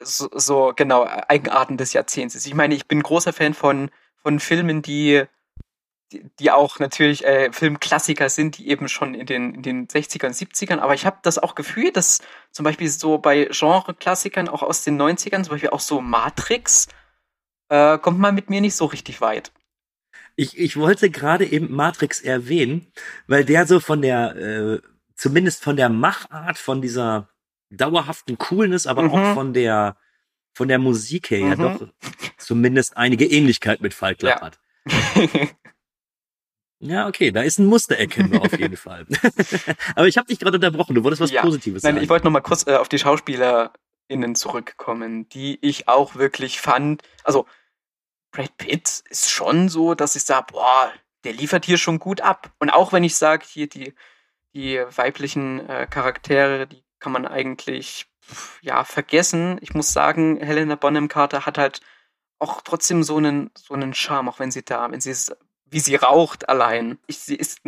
so, so genau Eigenarten des Jahrzehnts ist. Ich meine, ich bin großer Fan von, von Filmen, die, die, die auch natürlich äh, Filmklassiker sind, die eben schon in den, in den 60ern, 70ern, aber ich habe das auch Gefühl, dass zum Beispiel so bei Genre-Klassikern auch aus den 90ern, zum Beispiel auch so Matrix, äh, kommt man mit mir nicht so richtig weit. Ich, ich wollte gerade eben Matrix erwähnen, weil der so von der, äh, zumindest von der Machart, von dieser dauerhaften Coolness, aber Mhm. auch von der, von der Musik her ja Mhm. doch zumindest einige Ähnlichkeit mit Fight Club Ja. hat. Ja, okay, da ist ein Muster erkennbar (laughs) auf jeden Fall. (laughs) aber ich habe dich gerade unterbrochen, du wolltest was Ja. Positives Nein, sagen. ich wollte noch mal kurz äh, auf die Schauspieler SchauspielerInnen zurückkommen, die ich auch wirklich fand. Also, Brad Pitt ist schon so, dass ich sage, boah, der liefert hier schon gut ab. Und auch wenn ich sage, hier die, die weiblichen äh, Charaktere, die kann man eigentlich ja vergessen. Ich muss sagen, Helena Bonham Carter hat halt auch trotzdem so einen so einen Charme, auch wenn sie da, wenn sie es, wie sie raucht allein. Ich, sie ist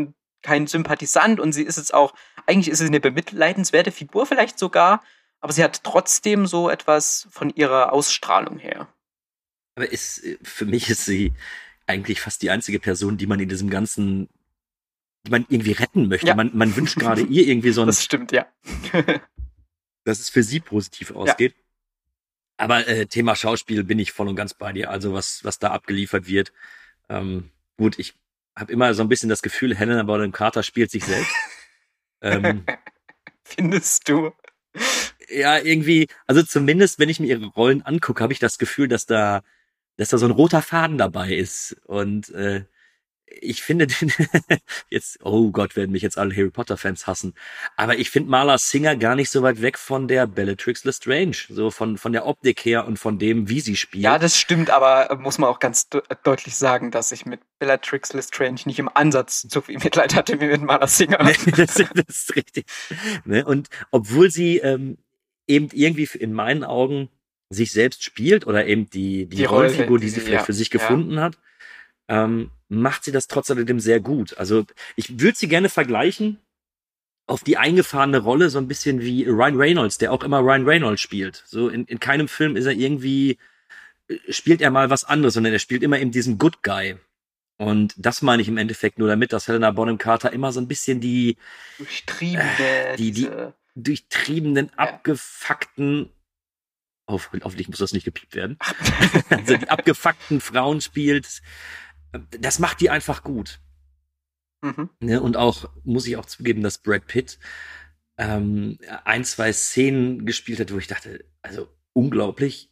kein Sympathisant und sie ist jetzt auch, eigentlich ist sie eine bemitleidenswerte Figur vielleicht sogar, aber sie hat trotzdem so etwas von ihrer Ausstrahlung her. Aber ist, für mich ist sie eigentlich fast die einzige Person, die man in diesem ganzen, die man irgendwie retten möchte. Ja. Man, man wünscht (laughs) gerade ihr irgendwie so ein, Das stimmt, ja. (laughs) dass es für sie positiv ausgeht. Aber äh, Thema Schauspiel bin ich voll und ganz bei dir. Also was, was da abgeliefert wird. Ähm, gut, ich habe immer so ein bisschen das Gefühl, Helena Bonham Carter spielt sich selbst. (laughs) ähm, Findest du? Ja, irgendwie, also zumindest, wenn ich mir ihre Rollen angucke, habe ich das Gefühl, dass da, dass da so ein roter Faden dabei ist. Und äh, ich finde den (laughs) jetzt, oh Gott, werden mich jetzt alle Harry Potter-Fans hassen. Aber ich finde Marla Singer gar nicht so weit weg von der Bellatrix Lestrange. So von, von der Optik her und von dem, wie sie spielt. Ja, das stimmt, aber äh, muss man auch ganz de deutlich sagen, dass ich mit Bellatrix Lestrange nicht im Ansatz so viel Mitleid hatte wie mit Marla Singer. (laughs) Das, das ist richtig. Ne? Und obwohl sie ähm, eben irgendwie in meinen Augen sich selbst spielt oder eben die, die, Die Rolle, Rollenfigur, die, die sie vielleicht ja, für sich ja. gefunden hat, ähm, macht sie das trotz alledem sehr gut. Also ich würde sie gerne vergleichen auf die eingefahrene Rolle, so ein bisschen wie Ryan Reynolds, der auch immer Ryan Reynolds spielt. So in, in keinem Film ist er irgendwie, äh, spielt er mal was anderes, sondern er spielt immer eben diesen Good Guy. Und das meine ich im Endeffekt nur damit, dass Helena Bonham Carter immer so ein bisschen die, Äh, die- die- durchtriebenen, abgefuckten, auf, hoffentlich muss das nicht gepiept werden, (laughs) also die abgefuckten Frauen spielt, das macht die einfach gut. Mhm. Ne? Und auch, muss ich auch zugeben, dass Brad Pitt ähm, ein, zwei Szenen gespielt hat, wo ich dachte, also unglaublich,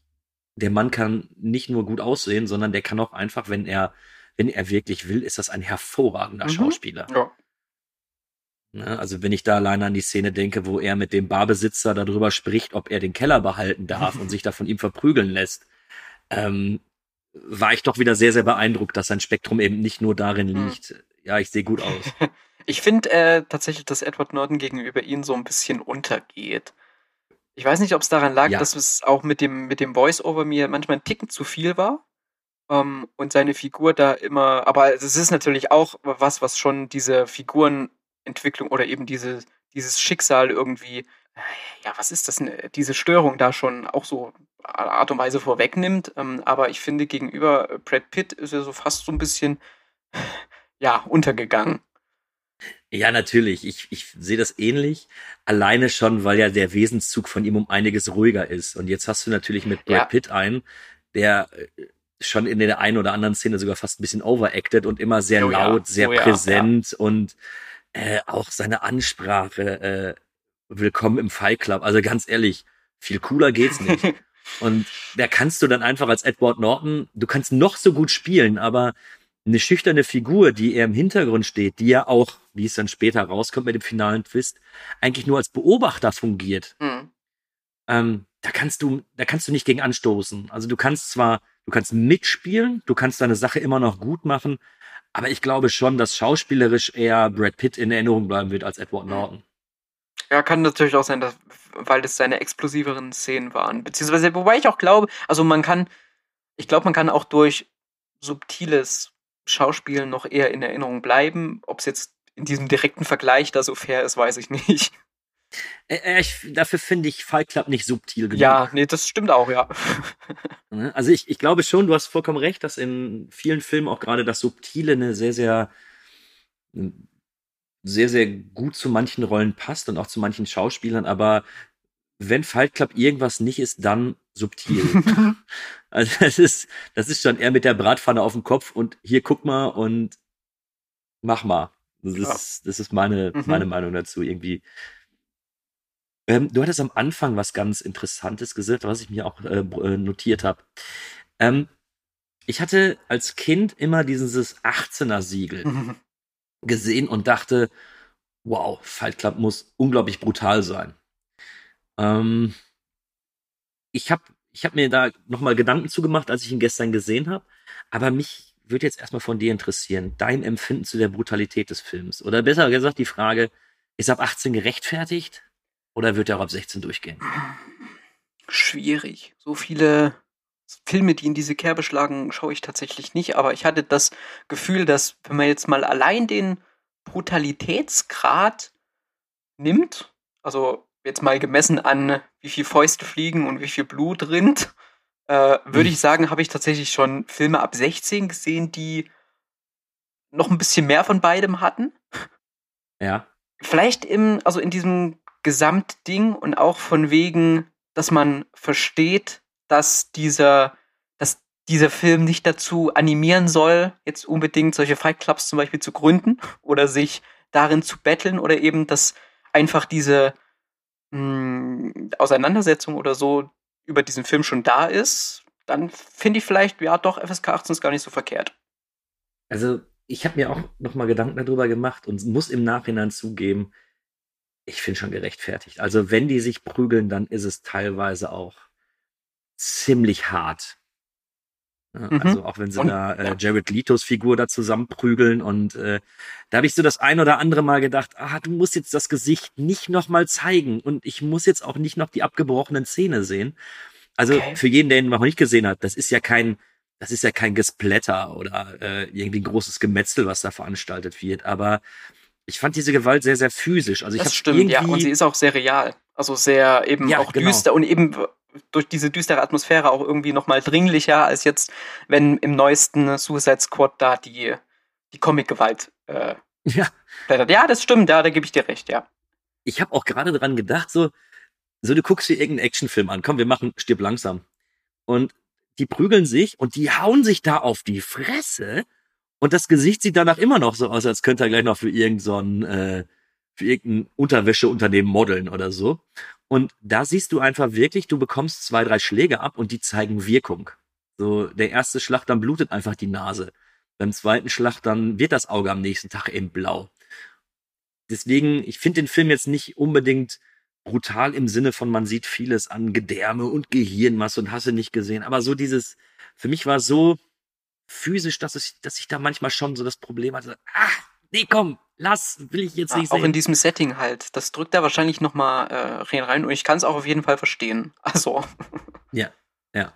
der Mann kann nicht nur gut aussehen, sondern der kann auch einfach, wenn er, wenn er wirklich will, ist das ein hervorragender Mhm. Schauspieler. Ja. Ne? Also wenn ich da alleine an die Szene denke, wo er mit dem Barbesitzer darüber spricht, ob er den Keller behalten darf und sich da von ihm verprügeln lässt, ähm, war ich doch wieder sehr, sehr beeindruckt, dass sein Spektrum eben nicht nur darin Mhm. liegt, ja, ich sehe gut aus. (laughs) Ich finde äh, tatsächlich, dass Edward Norton gegenüber ihnen so ein bisschen untergeht. Ich weiß nicht, ob es daran lag, Ja. dass es auch mit dem, mit dem Voice-Over mir manchmal ein Ticken zu viel war. Ähm, und seine Figur da immer, aber es ist natürlich auch was, was schon diese Figurenentwicklung oder eben diese, dieses Schicksal irgendwie, äh, ja, was ist das, ne, diese Störung da schon auch so Art und Weise vorwegnimmt. Ähm, aber ich finde, gegenüber Brad Pitt ist er so fast so ein bisschen, (sighs) ja, untergegangen. Ja, natürlich. Ich, ich sehe das ähnlich. Alleine schon, weil ja der Wesenszug von ihm um einiges ruhiger ist. Und jetzt hast du natürlich mit Brad Ja. Pitt einen, der äh, schon in der einen oder anderen Szene sogar fast ein bisschen overacted und immer sehr Oh ja, laut, sehr oh ja, präsent und äh, auch seine Ansprache, äh, willkommen im Fight Club. Also ganz ehrlich, viel cooler geht's nicht. (laughs) Und da kannst du dann einfach als Edward Norton, du kannst noch so gut spielen, aber eine schüchterne Figur, die eher im Hintergrund steht, die ja auch, wie es dann später rauskommt mit dem finalen Twist, eigentlich nur als Beobachter fungiert, Hm. ähm, da kannst du, da kannst du nicht gegen anstoßen. Also du kannst zwar, du kannst mitspielen, du kannst deine Sache immer noch gut machen, aber ich glaube schon, dass schauspielerisch eher Brad Pitt in Erinnerung bleiben wird als Edward Norton. Ja, kann natürlich auch sein, dass, weil das seine explosiveren Szenen waren. Beziehungsweise, wobei ich auch glaube, also man kann, ich glaube, man kann auch durch subtiles Schauspielen noch eher in Erinnerung bleiben. Ob es jetzt in diesem direkten Vergleich da so fair ist, weiß ich nicht. Äh, äh, ich, dafür finde ich Fight Club nicht subtil genug. Ja, nee, das stimmt auch, ja. (laughs) Ne? Also ich, ich glaube schon, du hast vollkommen recht, dass in vielen Filmen auch gerade das Subtile eine sehr, sehr, sehr, sehr gut zu manchen Rollen passt und auch zu manchen Schauspielern, aber wenn Fight Club irgendwas nicht ist, dann subtil. (laughs) also das ist, das ist schon eher mit der Bratpfanne auf dem Kopf und hier guck mal und mach mal. Das Ja. ist, das ist meine, Mhm. meine Meinung dazu irgendwie. Ähm, du hattest am Anfang was ganz Interessantes gesagt, was ich mir auch äh, äh, notiert habe. Ähm, ich hatte als Kind immer dieses 18er-Siegel (laughs) gesehen und dachte, wow, Fight Club muss unglaublich brutal sein. Ähm, ich habe ich hab mir da nochmal Gedanken zugemacht, als ich ihn gestern gesehen habe. Aber mich würde jetzt erstmal von dir interessieren, dein Empfinden zu der Brutalität des Films. Oder besser gesagt die Frage, ist ab 18 gerechtfertigt oder wird er auch ab 16 durchgehen? Schwierig. So viele Filme, die in diese Kerbe schlagen, schaue ich tatsächlich nicht. Aber ich hatte das Gefühl, dass wenn man jetzt mal allein den Brutalitätsgrad nimmt, also jetzt mal gemessen an, wie viel Fäuste fliegen und wie viel Blut rinnt, äh, würde ich sagen, habe ich tatsächlich schon Filme ab 16 gesehen, die noch ein bisschen mehr von beidem hatten. Ja. Vielleicht im, also in diesem Gesamtding und auch von wegen, dass man versteht, dass dieser, dass dieser Film nicht dazu animieren soll, jetzt unbedingt solche Fight Clubs zum Beispiel zu gründen (laughs) oder sich darin zu betteln oder eben, dass einfach diese mh, hm, Auseinandersetzung oder so über diesen Film schon da ist, dann finde ich vielleicht, ja doch, FSK 18 ist gar nicht so verkehrt. Also ich habe mir auch noch mal Gedanken darüber gemacht und muss im Nachhinein zugeben, ich finde schon gerechtfertigt. Also wenn die sich prügeln, dann ist es teilweise auch ziemlich hart. Ja, mhm. Also auch wenn sie und, da äh, Jared Letos Figur da zusammenprügeln und äh, da habe ich so das ein oder andere Mal gedacht, ah, du musst jetzt das Gesicht nicht noch mal zeigen und ich muss jetzt auch nicht noch die abgebrochenen Zähne sehen. Also okay. für jeden, der ihn noch nicht gesehen hat, das ist ja kein, das ist ja kein Gesplatter oder äh, irgendwie ein großes Gemetzel, was da veranstaltet wird. Aber ich fand diese Gewalt sehr, sehr physisch. Also ich das stimmt, ja, und sie ist auch sehr real. Also sehr eben ja, auch genau. düster und eben durch diese düstere Atmosphäre auch irgendwie nochmal dringlicher als jetzt, wenn im neuesten Suicide Squad da die, die Comic-Gewalt äh, ja. Blättert. Ja, das stimmt, ja, da gebe ich dir recht, ja. Ich habe auch gerade dran gedacht, so, so du guckst dir irgendeinen Actionfilm an, komm, wir machen Stirb langsam. Und die prügeln sich und die hauen sich da auf die Fresse und das Gesicht sieht danach immer noch so aus, als könnte er gleich noch für irgendein, äh, für irgendein Unterwäscheunternehmen modeln oder so. Und da siehst du einfach wirklich, du bekommst zwei, drei Schläge ab und die zeigen Wirkung. So, der erste Schlag, dann blutet einfach die Nase. Beim zweiten Schlag, dann wird das Auge am nächsten Tag eben blau. Deswegen, ich finde den Film jetzt nicht unbedingt brutal im Sinne von, man sieht vieles an Gedärme und Gehirnmasse und hasse nicht gesehen. Aber so dieses, für mich war so physisch, dass ich, dass ich da manchmal schon so das Problem hatte, ah, nee, komm, lass, will ich jetzt nicht ja, Auch in diesem Setting halt. Das drückt da wahrscheinlich nochmal äh, rein und ich kann es auch auf jeden Fall verstehen. (laughs) Also. Ja, ja.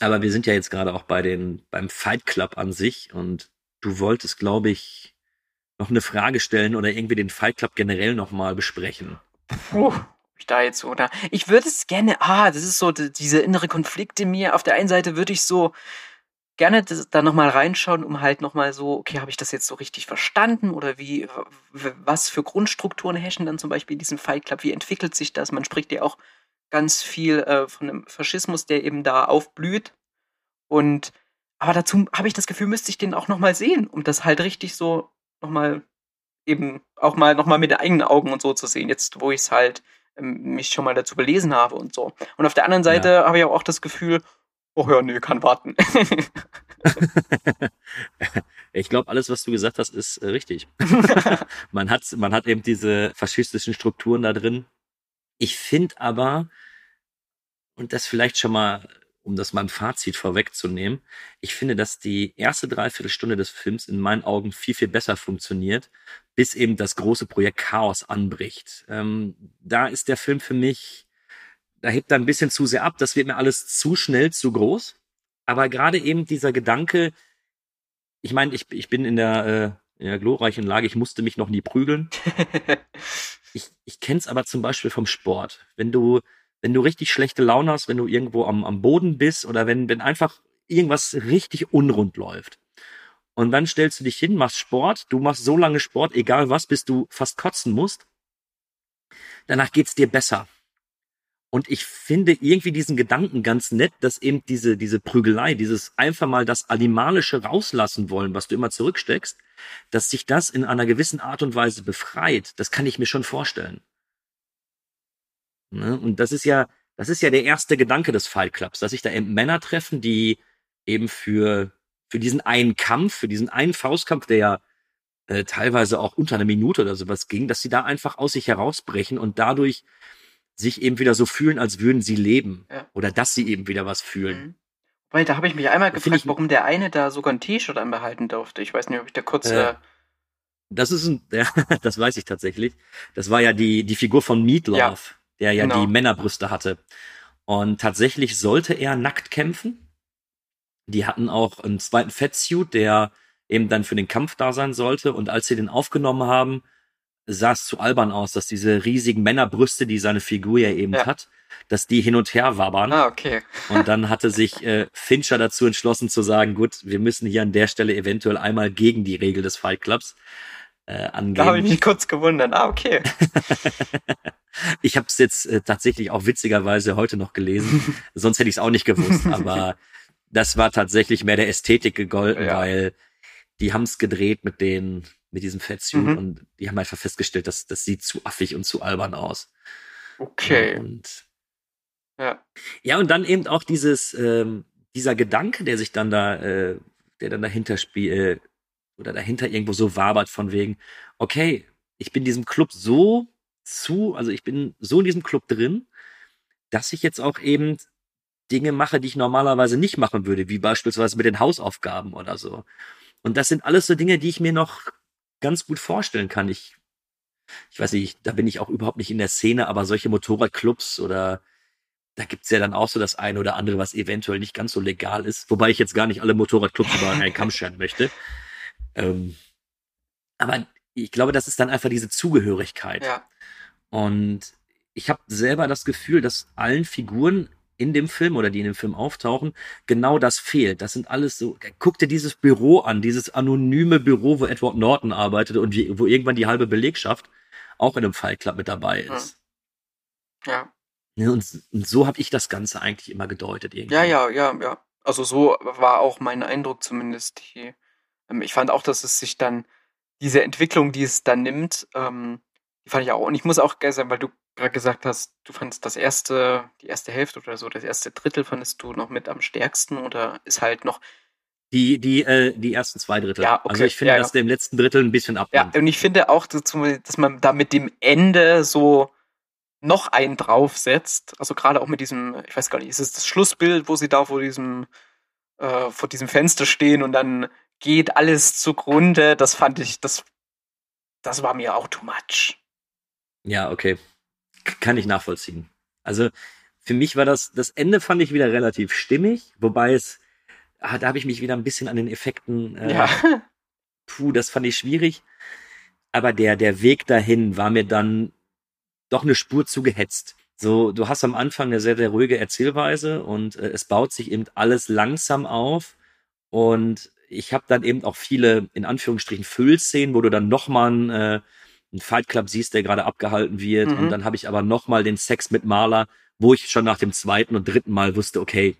Aber wir sind ja jetzt gerade auch bei den, beim Fight Club an sich und du wolltest, glaube ich, noch eine Frage stellen oder irgendwie den Fight Club generell nochmal besprechen. Puh, ich da jetzt so, oder? Ich würde es gerne, ah, das ist so diese innere Konflikt in mir. Auf der einen Seite würde ich so, gerne da nochmal reinschauen, um halt nochmal so, okay, habe ich das jetzt so richtig verstanden oder wie, was für Grundstrukturen herrschen dann zum Beispiel in diesem Fight Club, wie entwickelt sich das? Man spricht ja auch ganz viel äh, von dem Faschismus, der eben da aufblüht und aber dazu habe ich das Gefühl, müsste ich den auch nochmal sehen, um das halt richtig so nochmal eben auch mal nochmal mit den eigenen Augen und so zu sehen, jetzt wo ich es halt ähm, mich schon mal dazu belesen habe und so. Und auf der anderen Seite ja. habe ich auch das Gefühl, Oh ja, nee, kann warten. (laughs) ich glaube, alles, was du gesagt hast, ist äh, richtig. (laughs) man hat, man hat eben diese faschistischen Strukturen da drin. Ich finde aber, und das vielleicht schon mal, um das mal im Fazit vorwegzunehmen, ich finde, dass die erste Dreiviertelstunde des Films in meinen Augen viel, viel besser funktioniert, bis eben das große Projekt Chaos anbricht. Ähm, da ist der Film für mich da hebt er ein bisschen zu sehr ab. Das wird mir alles zu schnell, zu groß. Aber gerade eben dieser Gedanke, ich meine, ich, ich bin in der, äh, in der glorreichen Lage, ich musste mich noch nie prügeln. (laughs) ich ich kenne es aber zum Beispiel vom Sport. Wenn du, wenn du richtig schlechte Laune hast, wenn du irgendwo am, am Boden bist oder wenn, wenn einfach irgendwas richtig unrund läuft. Und dann stellst du dich hin, machst Sport, du machst so lange Sport, egal was, bis du fast kotzen musst. Danach geht's dir besser. Und ich finde irgendwie diesen Gedanken ganz nett, dass eben diese, diese Prügelei, dieses einfach mal das Animalische rauslassen wollen, was du immer zurücksteckst, dass sich das in einer gewissen Art und Weise befreit. Das kann ich mir schon vorstellen. Ne? Und das ist ja, das ist ja der erste Gedanke des Fight Clubs, dass sich da eben Männer treffen, die eben für, für diesen einen Kampf, für diesen einen Faustkampf, der ja äh, teilweise auch unter einer Minute oder sowas ging, dass sie da einfach aus sich herausbrechen und dadurch sich eben wieder so fühlen, als würden sie leben. Ja. Oder dass sie eben wieder was fühlen. Mhm. Weil da habe ich mich einmal gefragt, ich- warum der eine da sogar ein T-Shirt anbehalten durfte. Ich weiß nicht, ob ich da kurz. Äh, Äh, Das ist ein, (laughs) ja, das weiß ich tatsächlich. Das war ja die, die Figur von Meatloaf, Ja, der ja genau. die Männerbrüste hatte. Und tatsächlich sollte er nackt kämpfen. Die hatten auch einen zweiten Fettsuit, der eben dann für den Kampf da sein sollte. Und als sie den aufgenommen haben, sah es zu albern aus, dass diese riesigen Männerbrüste, die seine Figur ja eben Ja. hat, dass die hin und her wabbern. ah, okay. Und dann hatte sich äh, Fincher dazu entschlossen zu sagen, gut, wir müssen hier an der Stelle eventuell einmal gegen die Regel des Fight Clubs äh, angehen. Da habe ich mich kurz gewundert. Ah, okay. (laughs) Ich habe es jetzt äh, tatsächlich auch witzigerweise heute noch gelesen. (laughs) Sonst hätte ich es auch nicht gewusst. Aber das war tatsächlich mehr der Ästhetik gegolten, Ja. weil die haben es gedreht mit den mit diesem Fettsuit Mhm. und die haben einfach festgestellt, dass das sieht zu affig und zu albern aus. Okay. Und Ja. ja und dann eben auch dieses ähm, dieser Gedanke, der sich dann da äh, der dann dahinter spielt oder dahinter irgendwo so wabert von wegen, okay, ich bin diesem Club so zu, also ich bin so in diesem Club drin, dass ich jetzt auch eben Dinge mache, die ich normalerweise nicht machen würde, wie beispielsweise mit den Hausaufgaben oder so. Und das sind alles so Dinge, die ich mir noch ganz gut vorstellen kann. Ich, ich weiß nicht, da bin ich auch überhaupt nicht in der Szene, aber solche Motorradclubs oder da gibt's ja dann auch so das eine oder andere, was eventuell nicht ganz so legal ist, wobei ich jetzt gar nicht alle Motorradclubs über einen Kamm scheren möchte. (laughs) Ähm, aber ich glaube, das ist dann einfach diese Zugehörigkeit. Ja. Und ich habe selber das Gefühl, dass allen Figuren in dem Film oder die in dem Film auftauchen, genau das fehlt. Das sind alles so, guck dir dieses Büro an, dieses anonyme Büro, wo Edward Norton arbeitet und wo irgendwann die halbe Belegschaft auch in einem Fight Club mit dabei ist. Ja. Ne, Und, und so habe ich das Ganze eigentlich immer gedeutet. Irgendwie. Ja, ja, ja, ja. Also so war auch mein Eindruck zumindest. Die, ähm, ich fand auch, dass es sich dann, diese Entwicklung, die es dann nimmt, ähm, die fand ich auch. Und ich muss auch geil sein, weil du gerade gesagt hast, du fandest das erste, die erste Hälfte oder so, das erste Drittel fandest du noch mit am stärksten oder ist halt noch. Die, die, äh, die ersten zwei Drittel. Ja, okay. Also ich finde, Ja, ja. dass der im letzten Drittel ein bisschen Ja, abnimmt. und ich finde auch, dass dass man da mit dem Ende so noch einen draufsetzt. Also gerade auch mit diesem, ich weiß gar nicht, ist es das Schlussbild, wo sie da vor diesem, äh, vor diesem Fenster stehen und dann geht alles zugrunde. Das fand ich, das, das war mir auch too much. Ja, okay. Kann ich nachvollziehen. Also für mich war das, das Ende fand ich wieder relativ stimmig, wobei es, ah, da habe ich mich wieder ein bisschen an den Effekten, äh, Ja. (laughs) puh, das fand ich schwierig. Aber der, der Weg dahin war mir dann doch eine Spur zu gehetzt. So, du hast am Anfang eine sehr, sehr ruhige Erzählweise und äh, es baut sich eben alles langsam auf. Und ich habe dann eben auch viele, in Anführungsstrichen, Füllszenen, wo du dann nochmal äh, einen Fight Club siehst, der gerade abgehalten wird. Mhm. Und dann habe ich aber nochmal den Sex mit Marla, wo ich schon nach dem zweiten und dritten Mal wusste, okay,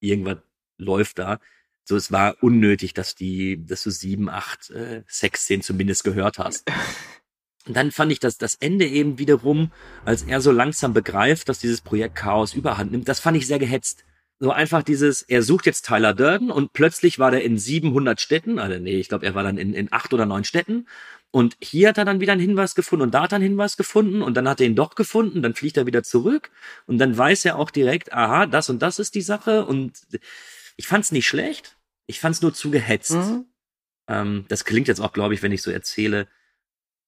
irgendwas läuft da. So, es war unnötig, dass die, dass du sieben, acht äh, Sexszenen zumindest gehört hast. Und (laughs) dann fand ich das, das Ende eben wiederum, als er so langsam begreift, dass dieses Projekt Chaos überhand nimmt, das fand ich sehr gehetzt. So einfach dieses, er sucht jetzt Tyler Durden und plötzlich war der in 700 Städten, also nee, ich glaube, er war dann in, in acht oder neun Städten und hier hat er dann wieder einen Hinweis gefunden und da hat er einen Hinweis gefunden und dann hat er ihn doch gefunden, dann fliegt er wieder zurück und dann weiß er auch direkt, aha, das und das ist die Sache und ich fand's nicht schlecht, ich fand's nur zu gehetzt. Mhm. Ähm, das klingt jetzt auch, glaube ich, wenn ich so erzähle,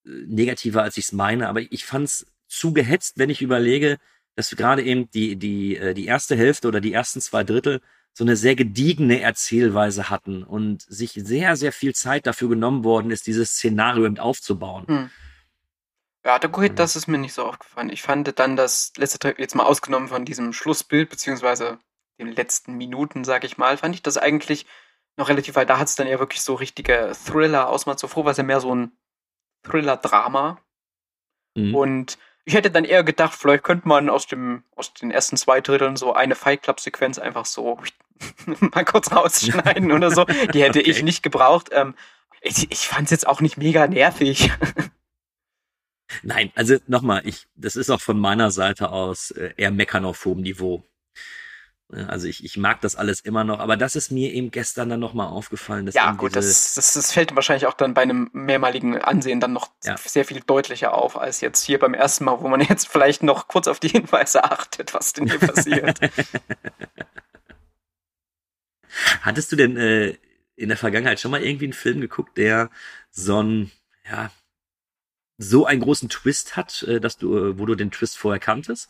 äh, negativer als ich es meine, aber ich fand's zu gehetzt, wenn ich überlege, dass gerade eben die, die, äh, die erste Hälfte oder die ersten zwei Drittel so eine sehr gediegene Erzählweise hatten und sich sehr, sehr viel Zeit dafür genommen worden ist, dieses Szenario eben aufzubauen. Hm. Ja, da gut, das ist mir nicht so aufgefallen. Ich fand dann das letzte Teil, jetzt mal ausgenommen von diesem Schlussbild, beziehungsweise den letzten Minuten, sag ich mal, fand ich das eigentlich noch relativ, weil da hat es dann ja wirklich so richtige Thriller aus. Mal zuvor war es ja mehr so ein Thriller-Drama. Mhm. Und ich hätte dann eher gedacht, vielleicht könnte man aus dem, aus den ersten zwei Dritteln so eine Fight Club-Sequenz einfach so (laughs) mal kurz rausschneiden oder so. Die hätte ich Okay. nicht gebraucht. Ähm, ich ich fand es jetzt auch nicht mega nervig. Nein, also nochmal, ich, das ist auch von meiner Seite aus äh, eher meckern auf hohem Niveau. Also ich, ich mag das alles immer noch, aber das ist mir eben gestern dann nochmal aufgefallen. Dass Ja, gut, das, das, das fällt wahrscheinlich auch dann bei einem mehrmaligen Ansehen dann noch Ja. sehr viel deutlicher auf, als jetzt hier beim ersten Mal, wo man (laughs) jetzt vielleicht noch kurz auf die Hinweise achtet, was denn hier passiert. (laughs) Hattest du denn äh, in der Vergangenheit schon mal irgendwie einen Film geguckt, der so ein, ja, so einen großen Twist hat, äh, dass du, äh, wo du den Twist vorher kanntest?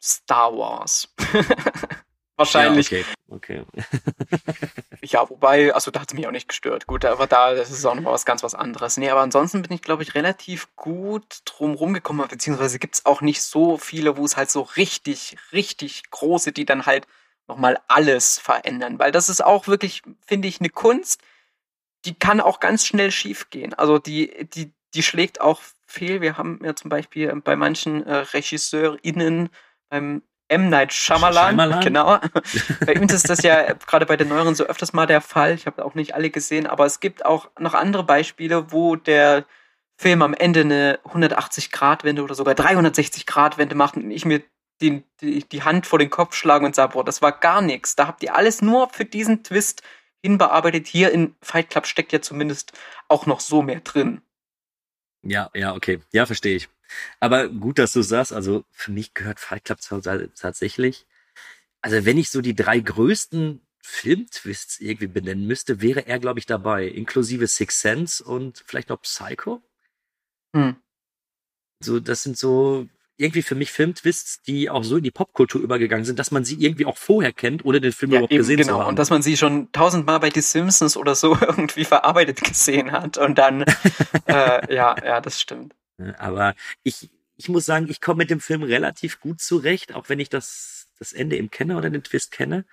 Star Wars. (laughs) Wahrscheinlich. Ja, okay. okay. (laughs) Ja, wobei, also da hat es mich auch nicht gestört. Gut, aber da, das ist auch noch mal was ganz was anderes. Nee, aber ansonsten bin ich, glaube ich, relativ gut drum rumgekommen, beziehungsweise gibt es auch nicht so viele, wo es halt so richtig, richtig große, die dann halt nochmal alles verändern. Weil das ist auch wirklich, finde ich, eine Kunst, die kann auch ganz schnell schief gehen. Also die, die, die schlägt auch fehl. Wir haben ja zum Beispiel bei manchen äh, RegisseurInnen beim M. Night Shyamalan, Shyamalan? genau. (laughs) bei ihm ist das ja gerade bei den neueren so öfters mal der Fall. Ich habe auch nicht alle gesehen, aber es gibt auch noch andere Beispiele, wo der Film am Ende eine 180-Grad-Wende oder sogar 360-Grad-Wende macht und ich mir die, die, die Hand vor den Kopf schlage und sage, boah, das war gar nichts. Da habt ihr alles nur für diesen Twist hinbearbeitet. Hier in Fight Club steckt ja zumindest auch noch so mehr drin. Ja, ja, okay. Ja, verstehe ich. Aber gut, dass du sagst, also für mich gehört Fight Club tats- tatsächlich. Also wenn ich so die drei größten Filmtwists irgendwie benennen müsste, wäre er, glaube ich, dabei. Inklusive Six Sense und vielleicht noch Psycho. Hm. So, das sind so irgendwie für mich Filmtwists, die auch so in die Popkultur übergegangen sind, dass man sie irgendwie auch vorher kennt, ohne den Film Ja, überhaupt eben, gesehen zu genau. haben. Und dass man sie schon tausendmal bei The Simpsons oder so (laughs) irgendwie verarbeitet gesehen hat. Und dann, (laughs) äh, ja, ja, das stimmt. Aber ich, ich muss sagen, ich komme mit dem Film relativ gut zurecht, auch wenn ich das, das Ende eben kenne oder den Twist kenne,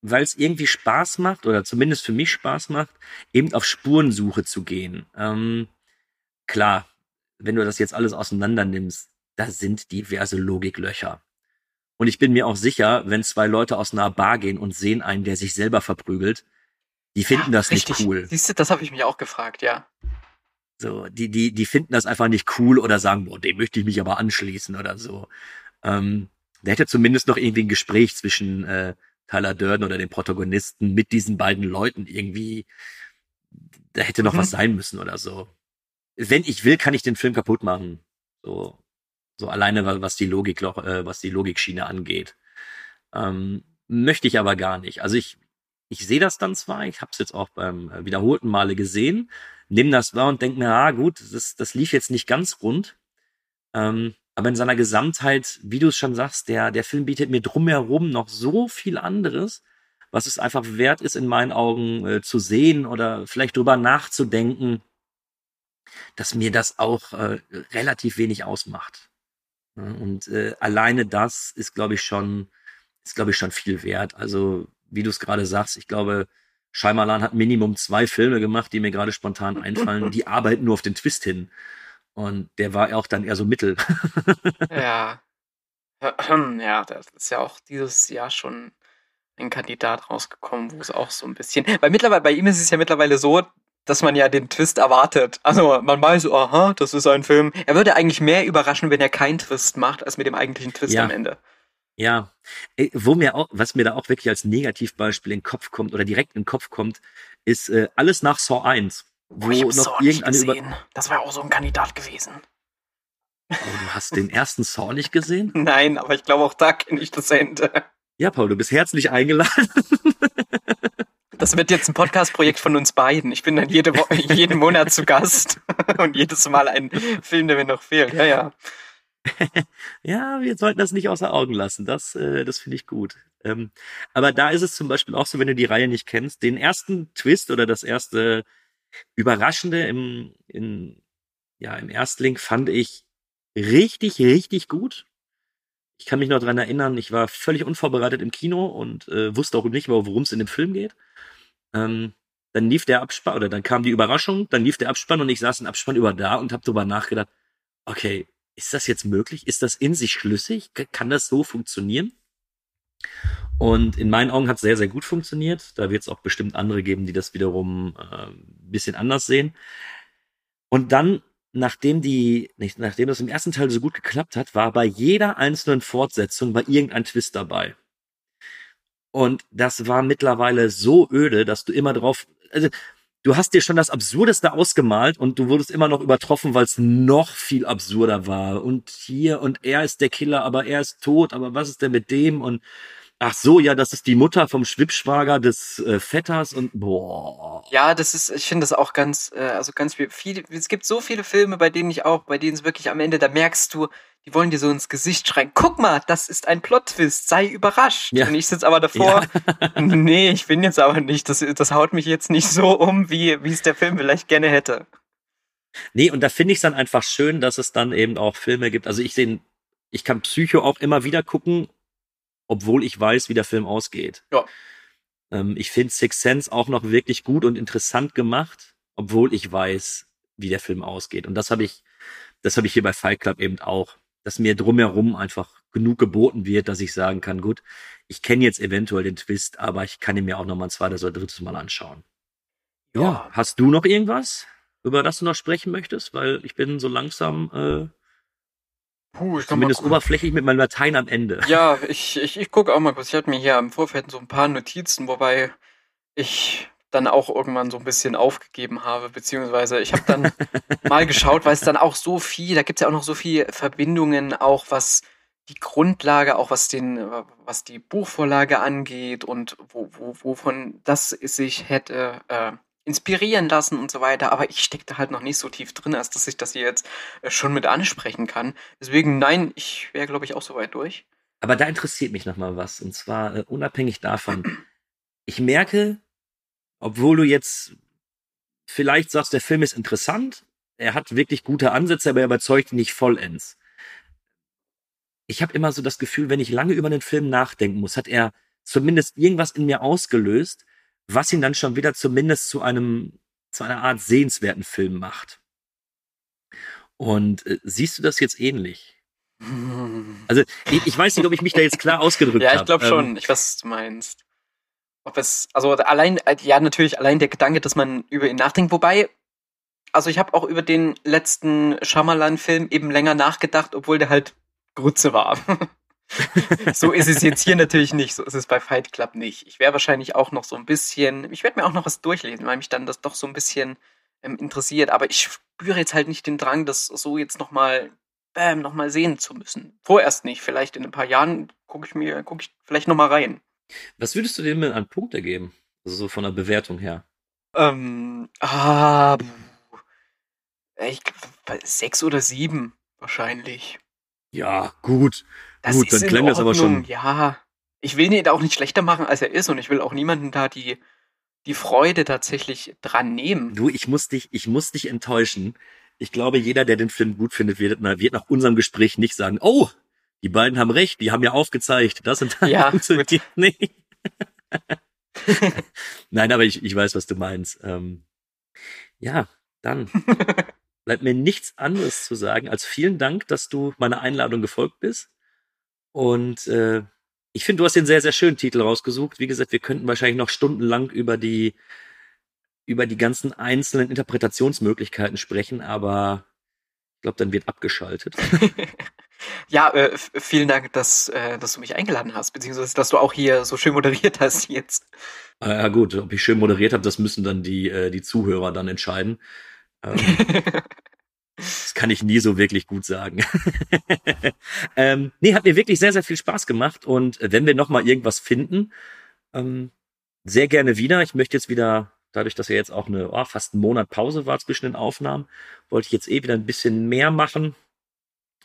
weil es irgendwie Spaß macht, oder zumindest für mich Spaß macht, eben auf Spurensuche zu gehen. Ähm, klar, wenn du das jetzt alles auseinander nimmst, da sind diverse Logiklöcher. Und ich bin mir auch sicher, wenn zwei Leute aus einer Bar gehen und sehen einen, der sich selber verprügelt, die finden das nicht Richtig. cool. Siehst du, das habe ich mich auch gefragt, ja. So, die, die, die finden das einfach nicht cool oder sagen, boah, dem möchte ich mich aber anschließen oder so. Ähm, da hätte zumindest noch irgendwie ein Gespräch zwischen äh, Tyler Durden oder dem Protagonisten mit diesen beiden Leuten irgendwie, da hätte noch Mhm. was sein müssen oder so. Wenn ich will, kann ich den Film kaputt machen. So, so alleine, wa- was die Logik, äh, was die Logikschiene angeht. Ähm, möchte ich aber gar nicht. Also ich, ich sehe das dann zwar, ich habe es jetzt auch beim äh, wiederholten Male gesehen, nehme das wahr und denke mir, ah gut, das, das lief jetzt nicht ganz rund. Ähm, aber in seiner Gesamtheit, wie du es schon sagst, der, der Film bietet mir drumherum noch so viel anderes, was es einfach wert ist, in meinen Augen äh, zu sehen oder vielleicht drüber nachzudenken, dass mir das auch äh, relativ wenig ausmacht. Und äh, alleine das ist, glaube ich, schon, ist, glaube ich, schon viel wert. Also, wie du es gerade sagst, ich glaube, Scheimalan hat Minimum zwei Filme gemacht, die mir gerade spontan einfallen, die (laughs) arbeiten nur auf den Twist hin. Und der war auch dann eher so mittel. (laughs) Ja. (clears throat) Ja, das ist ja auch dieses Jahr schon ein Kandidat rausgekommen, wo es auch so ein bisschen. Weil mittlerweile, bei ihm ist es ja mittlerweile so, dass man ja den Twist erwartet. Also man weiß, aha, das ist ein Film. Er würde eigentlich mehr überraschen, wenn er keinen Twist macht, als mit dem eigentlichen Twist Ja. am Ende. Ja, Ey, wo mir auch, was mir da auch wirklich als Negativbeispiel in den Kopf kommt oder direkt in den Kopf kommt, ist äh, alles nach Saw 1. Wo Oh, ich noch Saw nicht irgendeine über. gesehen. Das wäre auch so ein Kandidat gewesen. Oh, du hast den ersten Saw nicht gesehen? (laughs) Nein, aber ich glaube auch da kenne ich das Ende. Ja, Paul, du bist herzlich eingeladen. (laughs) Das wird jetzt ein Podcast-Projekt von uns beiden. Ich bin dann jede Woche, (laughs) jeden Monat zu Gast (laughs) und jedes Mal ein Film, der mir noch fehlt. Ja, ja. (laughs) Ja, wir sollten das nicht außer Augen lassen. Das, äh, das finde ich gut. Ähm, aber da ist es zum Beispiel auch so, wenn du die Reihe nicht kennst, den ersten Twist oder das erste Überraschende im, in, ja, im Erstling fand ich richtig, richtig gut. Ich kann mich noch dran erinnern, ich war völlig unvorbereitet im Kino und äh, wusste auch nicht mehr, worum es in dem Film geht. Ähm, dann lief der Abspann, oder dann kam die Überraschung, dann lief der Abspann und ich saß im Abspann über da und habe darüber nachgedacht, okay, ist das jetzt möglich? Ist das in sich schlüssig? Kann das so funktionieren? Und in meinen Augen hat es sehr, sehr gut funktioniert. Da wird es auch bestimmt andere geben, die das wiederum äh, ein bisschen anders sehen. Und dann nachdem die, nicht, nachdem das im ersten Teil so gut geklappt hat, war bei jeder einzelnen Fortsetzung bei irgendein Twist dabei. Und das war mittlerweile so öde, dass du immer drauf, also du hast dir schon das Absurdeste ausgemalt und du wurdest immer noch übertroffen, weil es noch viel absurder war. Und hier und er ist der Killer, aber er ist tot, aber was ist denn mit dem? Und ach so, ja, das ist die Mutter vom Schwippschwager des äh, Vetters und boah. Ja, das ist, ich finde das auch ganz, äh, also ganz viel, es gibt so viele Filme, bei denen ich auch, bei denen es wirklich am Ende, da merkst du, die wollen dir so ins Gesicht schreien, guck mal, das ist ein Plot-Twist, sei überrascht. Ja. Und ich sitze aber davor, Ja. (laughs) nee, ich bin jetzt aber nicht, das, das haut mich jetzt nicht so um, wie, wie es der Film vielleicht gerne hätte. Nee, und da finde ich es dann einfach schön, dass es dann eben auch Filme gibt. Also ich sehe, ich kann Psycho auch immer wieder gucken, obwohl ich weiß, wie der Film ausgeht. Ja. Ähm, ich finde Six Sense auch noch wirklich gut und interessant gemacht, obwohl ich weiß, wie der Film ausgeht. Und das habe ich, das habe ich hier bei Fight Club eben auch, dass mir drumherum einfach genug geboten wird, dass ich sagen kann, gut, ich kenne jetzt eventuell den Twist, aber ich kann ihn mir auch noch mal ein zweites oder drittes Mal anschauen. Ja, hast du noch irgendwas, über das du noch sprechen möchtest? Weil ich bin so langsam äh, Puh, ich zumindest oberflächlich mit meinem Latein am Ende. (laughs) Ja, ich, ich, ich gucke auch mal kurz. Ich hatte mir hier im Vorfeld so ein paar Notizen, wobei ich dann auch irgendwann so ein bisschen aufgegeben habe, beziehungsweise ich habe dann (laughs) mal geschaut, weil es dann auch so viel, da gibt es ja auch noch so viele Verbindungen, auch was die Grundlage, auch was den, was die Buchvorlage angeht und wo, wo, wovon das sich hätte äh, inspirieren lassen und so weiter. Aber ich steckte halt noch nicht so tief drin, als dass ich das hier jetzt äh, schon mit ansprechen kann. Deswegen, nein, ich wäre, glaube ich, auch so weit durch. Aber da interessiert mich noch mal was. Und zwar äh, unabhängig davon. Ich merke, obwohl du jetzt vielleicht sagst, der Film ist interessant, er hat wirklich gute Ansätze, aber er überzeugt nicht vollends. Ich habe immer so das Gefühl, wenn ich lange über den Film nachdenken muss, hat er zumindest irgendwas in mir ausgelöst, was ihn dann schon wieder zumindest zu einem zu einer Art sehenswerten Film macht. Und äh, siehst du das jetzt ähnlich? (laughs) Also ich, ich weiß nicht, ob ich mich da jetzt klar ausgedrückt habe. Ja, ich glaube Ähm, schon. Ich weiß, was du meinst. Ob es, also allein, äh, ja, natürlich allein der Gedanke, dass man über ihn nachdenkt. Wobei, also ich habe auch über den letzten Shyamalan-Film eben länger nachgedacht, obwohl der halt Grütze war. (laughs) so ist es jetzt hier natürlich nicht. So ist es bei Fight Club nicht. Ich wäre wahrscheinlich auch noch so ein bisschen, ich werde mir auch noch was durchlesen, weil mich dann das doch so ein bisschen ähm, interessiert. Aber ich spüre jetzt halt nicht den Drang, das so jetzt nochmal, bam, nochmal sehen zu müssen. Vorerst nicht. Vielleicht in ein paar Jahren gucke ich mir, gucke ich vielleicht nochmal rein. Was würdest du dem denn an Punkte geben? Also so von der Bewertung her. Ähm, ah, ich sechs oder sieben wahrscheinlich. Ja, gut. Das gut, ist dann klang das aber schon. Ja, ich will ihn auch nicht schlechter machen, als er ist und ich will auch niemanden da die, die Freude tatsächlich dran nehmen. Du, ich muss dich, ich muss dich enttäuschen. Ich glaube, jeder, der den Film gut findet, wird, wird nach unserem Gespräch nicht sagen, oh, die beiden haben recht, die haben ja aufgezeigt, das und das Ja, (laughs) funktioniert (laughs) nicht. (laughs) Nein, aber ich, ich weiß, was du meinst. Ähm, ja, dann bleibt mir nichts anderes zu sagen als vielen Dank, dass du meiner Einladung gefolgt bist. Und äh, ich finde, du hast den sehr, sehr schönen Titel rausgesucht. Wie gesagt, wir könnten wahrscheinlich noch stundenlang über die über die ganzen einzelnen Interpretationsmöglichkeiten sprechen, aber ich glaube, dann wird abgeschaltet. (laughs) Ja, äh, vielen Dank, dass, äh, dass du mich eingeladen hast, beziehungsweise dass du auch hier so schön moderiert hast jetzt. Ah, ja gut, ob ich schön moderiert habe, das müssen dann die, äh, die Zuhörer dann entscheiden. Ähm, (laughs) das kann ich nie so wirklich gut sagen. (laughs) ähm, nee, hat mir wirklich sehr, sehr viel Spaß gemacht. Und wenn wir noch mal irgendwas finden, ähm, sehr gerne wieder. Ich möchte jetzt wieder, dadurch, dass ja jetzt auch eine oh, fast einen Monat Pause war zwischen den Aufnahmen, wollte ich jetzt eh wieder ein bisschen mehr machen.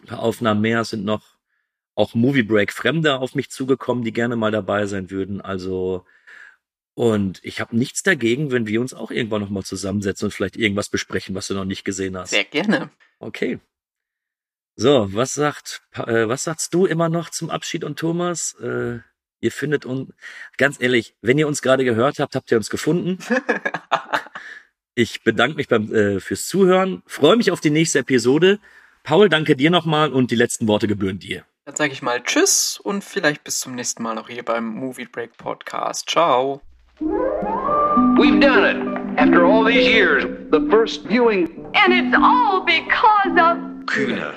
Ein paar Aufnahmen mehr sind noch auch Movie Break Fremde auf mich zugekommen, die gerne mal dabei sein würden. Also und ich habe nichts dagegen, wenn wir uns auch irgendwann noch mal zusammensetzen und vielleicht irgendwas besprechen, was du noch nicht gesehen hast. Sehr gerne. Okay. So, was sagt, äh, was sagst du immer noch zum Abschied und Thomas? Äh, ihr findet uns, ganz ehrlich, wenn ihr uns gerade gehört habt, habt ihr uns gefunden. (laughs) Ich bedanke mich beim, äh, fürs Zuhören, freue mich auf die nächste Episode. Paul, danke dir nochmal und die letzten Worte gebühren dir. Dann sage ich mal Tschüss und vielleicht bis zum nächsten Mal noch hier beim Movie Break Podcast. Ciao. We've done it. After all these years, The first viewing And it's all because of. Kühne,